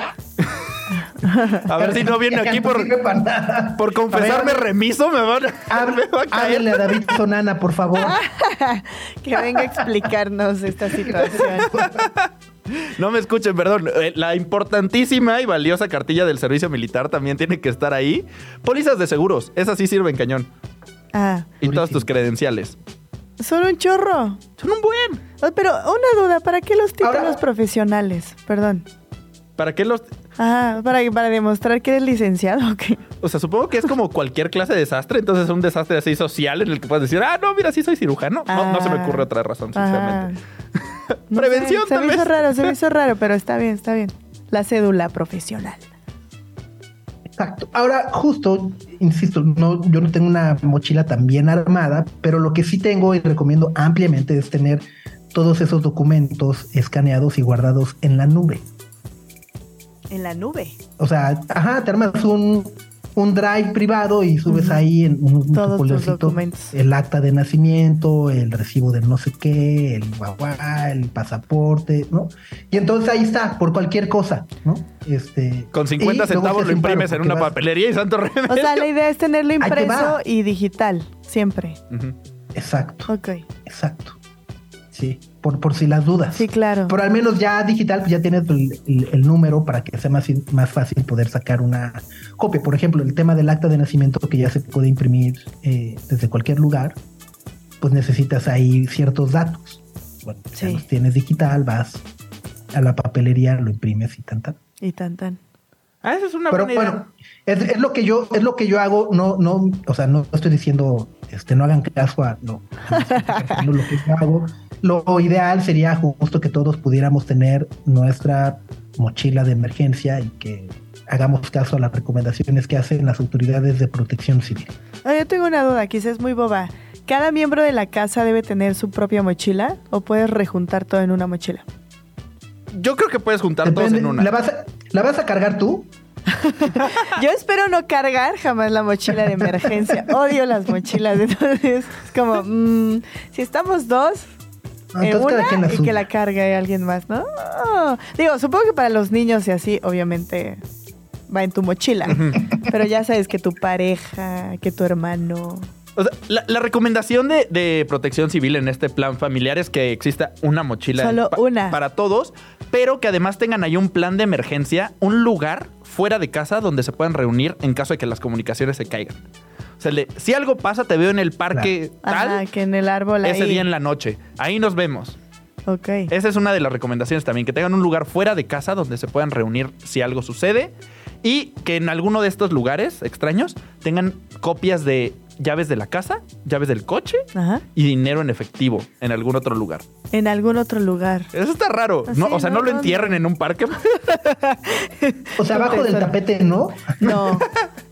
A ver si no viene aquí no por, sirve para nada. por confesarme ver, remiso, me van a, me va a caer. A David Sonana, por favor. Que venga a explicarnos esta situación. No me escuchen, perdón. Eh, La importantísima y valiosa cartilla del servicio militar también tiene que estar ahí. Pólizas de seguros, esas sí sirven cañón. Ah, Y todas tus credenciales. son un chorro. Son un buen. Oh, Pero una duda, ¿para qué los títulos Ahora- profesionales? Perdón. ¿Para qué los.? Ah, para, para demostrar que eres licenciado, ok. O sea, supongo que es como cualquier clase de desastre. Entonces, un desastre así social en el que puedes decir, ah, no, mira, sí soy cirujano. No, no se me Ah. ocurre otra razón, Ah. No Prevención, sé, Se tal me hizo raro, se me hizo raro, pero está bien, está bien. La cédula profesional. Exacto. Ahora, justo, insisto, no, yo no tengo una mochila tan bien armada, pero lo que sí tengo y recomiendo ampliamente es tener todos esos documentos escaneados y guardados en la nube. En la nube. O sea, ajá, te armas un, un drive privado y subes Ujú. ahí en un, un Todos tus documentos. el acta de nacimiento, el recibo de no sé qué, el guagua, el pasaporte, ¿no? Y entonces ahí está, por cualquier cosa, ¿no? Este, Con 50 y luego centavos lo imprimes en una vas- papelería y santo remedio. O sea, la idea es tenerlo impreso y digital, siempre. Ujú. Exacto, Ok. exacto. Sí, por, por si las dudas. Sí, claro. Pero al menos ya digital, pues ya tienes el, el- el número para que sea más, más fácil poder sacar una copia. Por ejemplo, el tema del acta de nacimiento que ya se puede imprimir eh, desde cualquier lugar, pues necesitas ahí ciertos datos. Bueno, ya Sí. los tienes digital, vas a la papelería, lo imprimes y tan tan. Y tan tan. Ah, esa es una Pero buena idea. bueno, es, es lo que yo, es lo que yo hago, no, no, o sea, no estoy diciendo, este, no hagan caso a no, no, lo que yo hago. Lo ideal sería justo que todos pudiéramos tener nuestra mochila de emergencia y que hagamos caso a las recomendaciones que hacen las autoridades de protección civil. Ah, yo tengo una duda, quizás es muy boba. ¿Cada miembro de la casa debe tener su propia mochila o puedes rejuntar todo en una mochila? Yo creo que puedes juntar Depende, en una. ¿la, vas a, ¿La vas a cargar tú? Yo espero no cargar jamás la mochila de emergencia. Odio las mochilas, entonces es como, mm, si estamos dos, Ah, en entonces cada una quien la y que la cargue alguien más, ¿no? Digo, supongo que para los niños y así, obviamente va en tu mochila. Pero ya sabes que tu pareja, que tu hermano. O sea, la, la recomendación de, de protección civil en este plan familiar es que exista una mochila Solo pa- una. para todos, pero que además tengan ahí un plan de emergencia, un lugar fuera de casa donde se puedan reunir en caso de que las comunicaciones se caigan. O sea, de, si algo pasa, te veo en el parque tal, Ajá, que en el árbol ese ahí. día en la noche. Ahí nos vemos. Ok. Esa es una de las recomendaciones también, que tengan un lugar fuera de casa donde se puedan reunir si algo sucede y que en alguno de estos lugares extraños tengan copias de llaves de la casa, llaves del coche Ajá. y dinero en efectivo en algún otro lugar. En algún otro lugar. Eso está raro. Así, No, o sea, no, no, lo no, entierren en un parque. O sea, abajo del tapete, ¿no? No.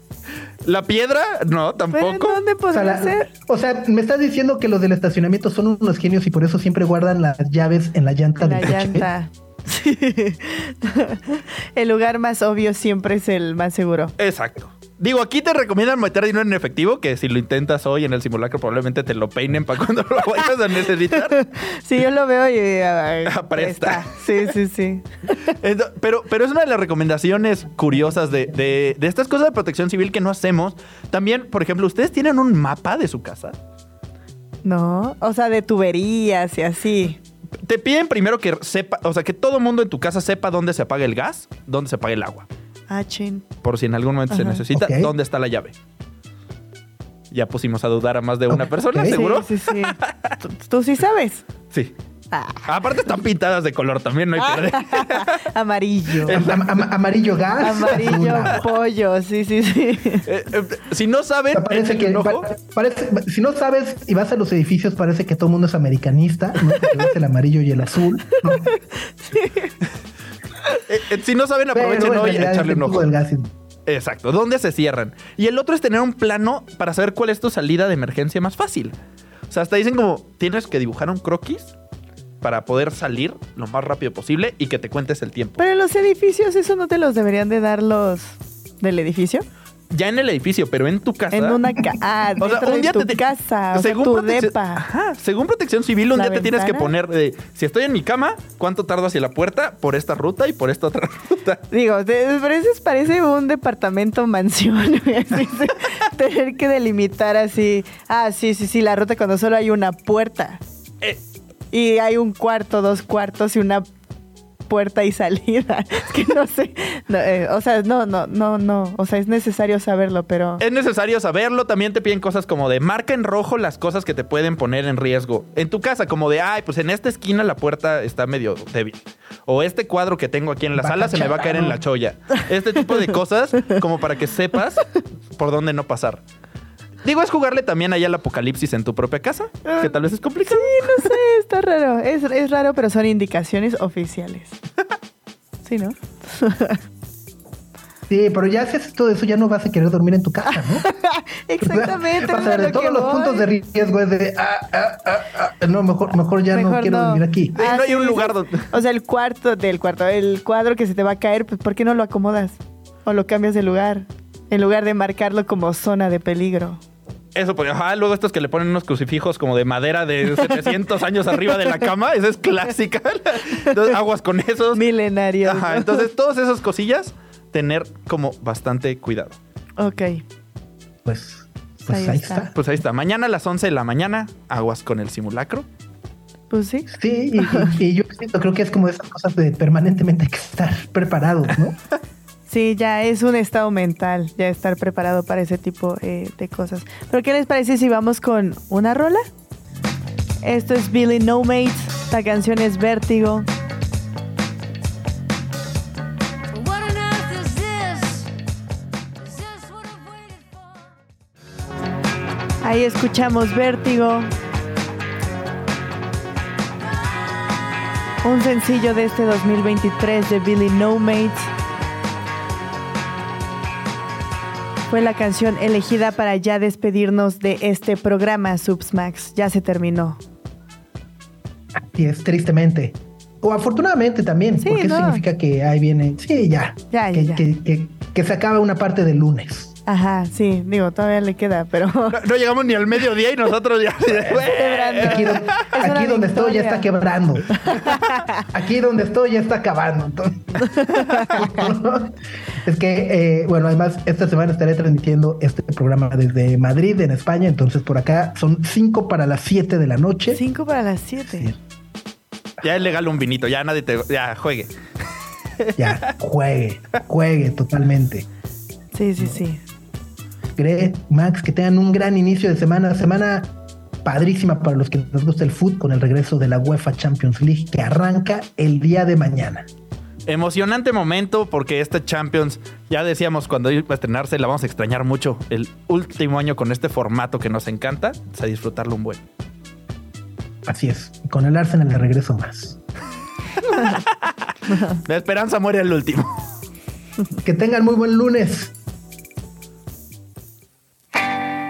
La piedra, no, ¿Pero tampoco. dónde O sea, podría la- ser? o sea, me estás diciendo que los del estacionamiento son unos genios y por eso siempre guardan las llaves en la llanta La del coche. llanta. Sí. El lugar más obvio siempre es el más seguro. Exacto. Digo, aquí te recomiendan meter dinero en efectivo, que si lo intentas hoy en el simulacro probablemente te lo peinen para cuando lo vayas a necesitar. Sí, yo lo veo y... ay, Presta. Sí, sí, sí. Pero, pero es una de las recomendaciones curiosas de, de- de estas cosas de protección civil que no hacemos. También, por ejemplo, ¿ustedes tienen un mapa de su casa? No, o sea, de tuberías y así. Te piden primero que sepa, o sea, que todo mundo en tu casa sepa dónde se apaga el gas, dónde se apaga el agua. Ah, chin. Por si en algún momento se necesita, dónde está la llave. Ya pusimos a dudar a más de una persona, Sí, ¿seguro? Sí, sí, sí. ¿Tú, tú sí sabes. Sí. Ah, Aparte están pintadas de color también, no hay pierde. amarillo. Am- am- amarillo gas. Amarillo pollo, sí, sí, sí. Eh, eh, si no saben, Parece que, pa- parece, si no sabes y vas a los edificios, parece que todo el mundo es americanista, ¿no? Porque ves el amarillo y el azul. ¿no? Eh, si no saben, aprovechen hoy y realidad echarle un ojo. Exacto, ¿dónde se cierran? Y el otro es tener un plano para saber cuál es tu salida de emergencia más fácil. O sea, hasta dicen como tienes que dibujar un croquis para poder salir lo más rápido posible y que te cuentes el tiempo. Pero los edificios, ¿eso no te los deberían de dar los del edificio? Ya en el edificio, pero en tu casa. En una casa. Ah, O sea, un día de tu te- casa, o sea, tu protección, depa. Ajá, según protección civil, un ¿La día te tienes que poner de si estoy en mi cama, cuánto tardo hacia la puerta por esta ruta y por esta otra ruta. Digo, de- pero eso parece un departamento mansión. tener que delimitar así. Ah, sí, sí, sí, la ruta cuando solo hay una puerta. Eh, Y hay un cuarto, dos cuartos y una puerta y salida. Es que no sé. No, eh, o sea, no, no, no, no. O sea, es necesario saberlo, pero. Es necesario saberlo. También te piden cosas como de marca en rojo las cosas que te pueden poner en riesgo. En tu casa, como de, ay, pues en esta esquina la puerta está medio débil. O este cuadro que tengo aquí en la sala se me va a caer en la cholla. Este tipo de cosas, como para que sepas por dónde no pasar. Digo, es jugarle también allá al apocalipsis en tu propia casa, que tal vez es complicado. Sí, no sé, está raro. Es, es raro, pero son indicaciones oficiales. Sí, ¿no? Sí, pero ya si haces todo eso, ya no vas a querer dormir en tu casa, ¿no? Exactamente. Vas a ver, de todos los voy. puntos de riesgo es de, ah, ah, ah, ah, no, mejor, mejor ya no quiero dormir aquí. Sí, no hay un lugar donde- O sea, el cuarto del cuarto, el cuadro que se te va a caer, pues ¿por qué no lo acomodas? O lo cambias de lugar, en lugar de marcarlo como zona de peligro. Eso, pues, ajá, luego estos que le ponen unos crucifijos como de madera de 700 años arriba de la cama, esa es clásica. Entonces, aguas con esos. Milenario. Ajá, ¿no? entonces todas esas cosillas, tener como bastante cuidado. Ok. Pues, pues Ahí ahí, está. está. Pues ahí está, mañana a las 11 de la mañana, aguas con el simulacro. Pues sí. Sí, y, y- y yo siento, creo que es como de esas cosas de permanentemente hay que estar preparados, ¿no? Sí, ya es un estado mental, ya estar preparado para ese tipo eh, de cosas. Pero ¿qué les parece si vamos con una rola? Esto es Billy No Mates, la canción es Vértigo. Ahí escuchamos Vértigo. Un sencillo de este 2023 de Billy No Mates. Fue la canción elegida para ya despedirnos de este programa Subsmax. Ya se terminó. Y es tristemente. O afortunadamente también, Sí, porque eso no. significa que ahí viene. Sí, ya. Ya, ya, que, ya. Que, que- que se acaba una parte del lunes. Ajá, sí, digo, todavía le queda, pero No, no llegamos ni al mediodía y nosotros ya. Aquí, do- Es una aquí donde estoy ya está quebrando. Aquí donde estoy ya está acabando. entonces. es que, eh, bueno, además esta semana estaré transmitiendo este programa desde Madrid, en España. Entonces por acá son 5 para las 7 de la noche. Cinco para las siete. Ya es legal un vinito, ya nadie te. Ya, juegue. Ya, juegue, juegue totalmente. Sí, sí, sí. Gre, Max, que tengan un gran inicio de semana. Semana padrísima para los que les gusta el fútbol con el regreso de la UEFA Champions League que arranca el día de mañana. Emocionante momento porque este Champions, ya decíamos cuando iba a estrenarse, la vamos a extrañar mucho. El último año con este formato que nos encanta, es a disfrutarlo un buen. Así es. Con el Arsenal de regreso más. La esperanza muere al último. Que tengan muy buen lunes.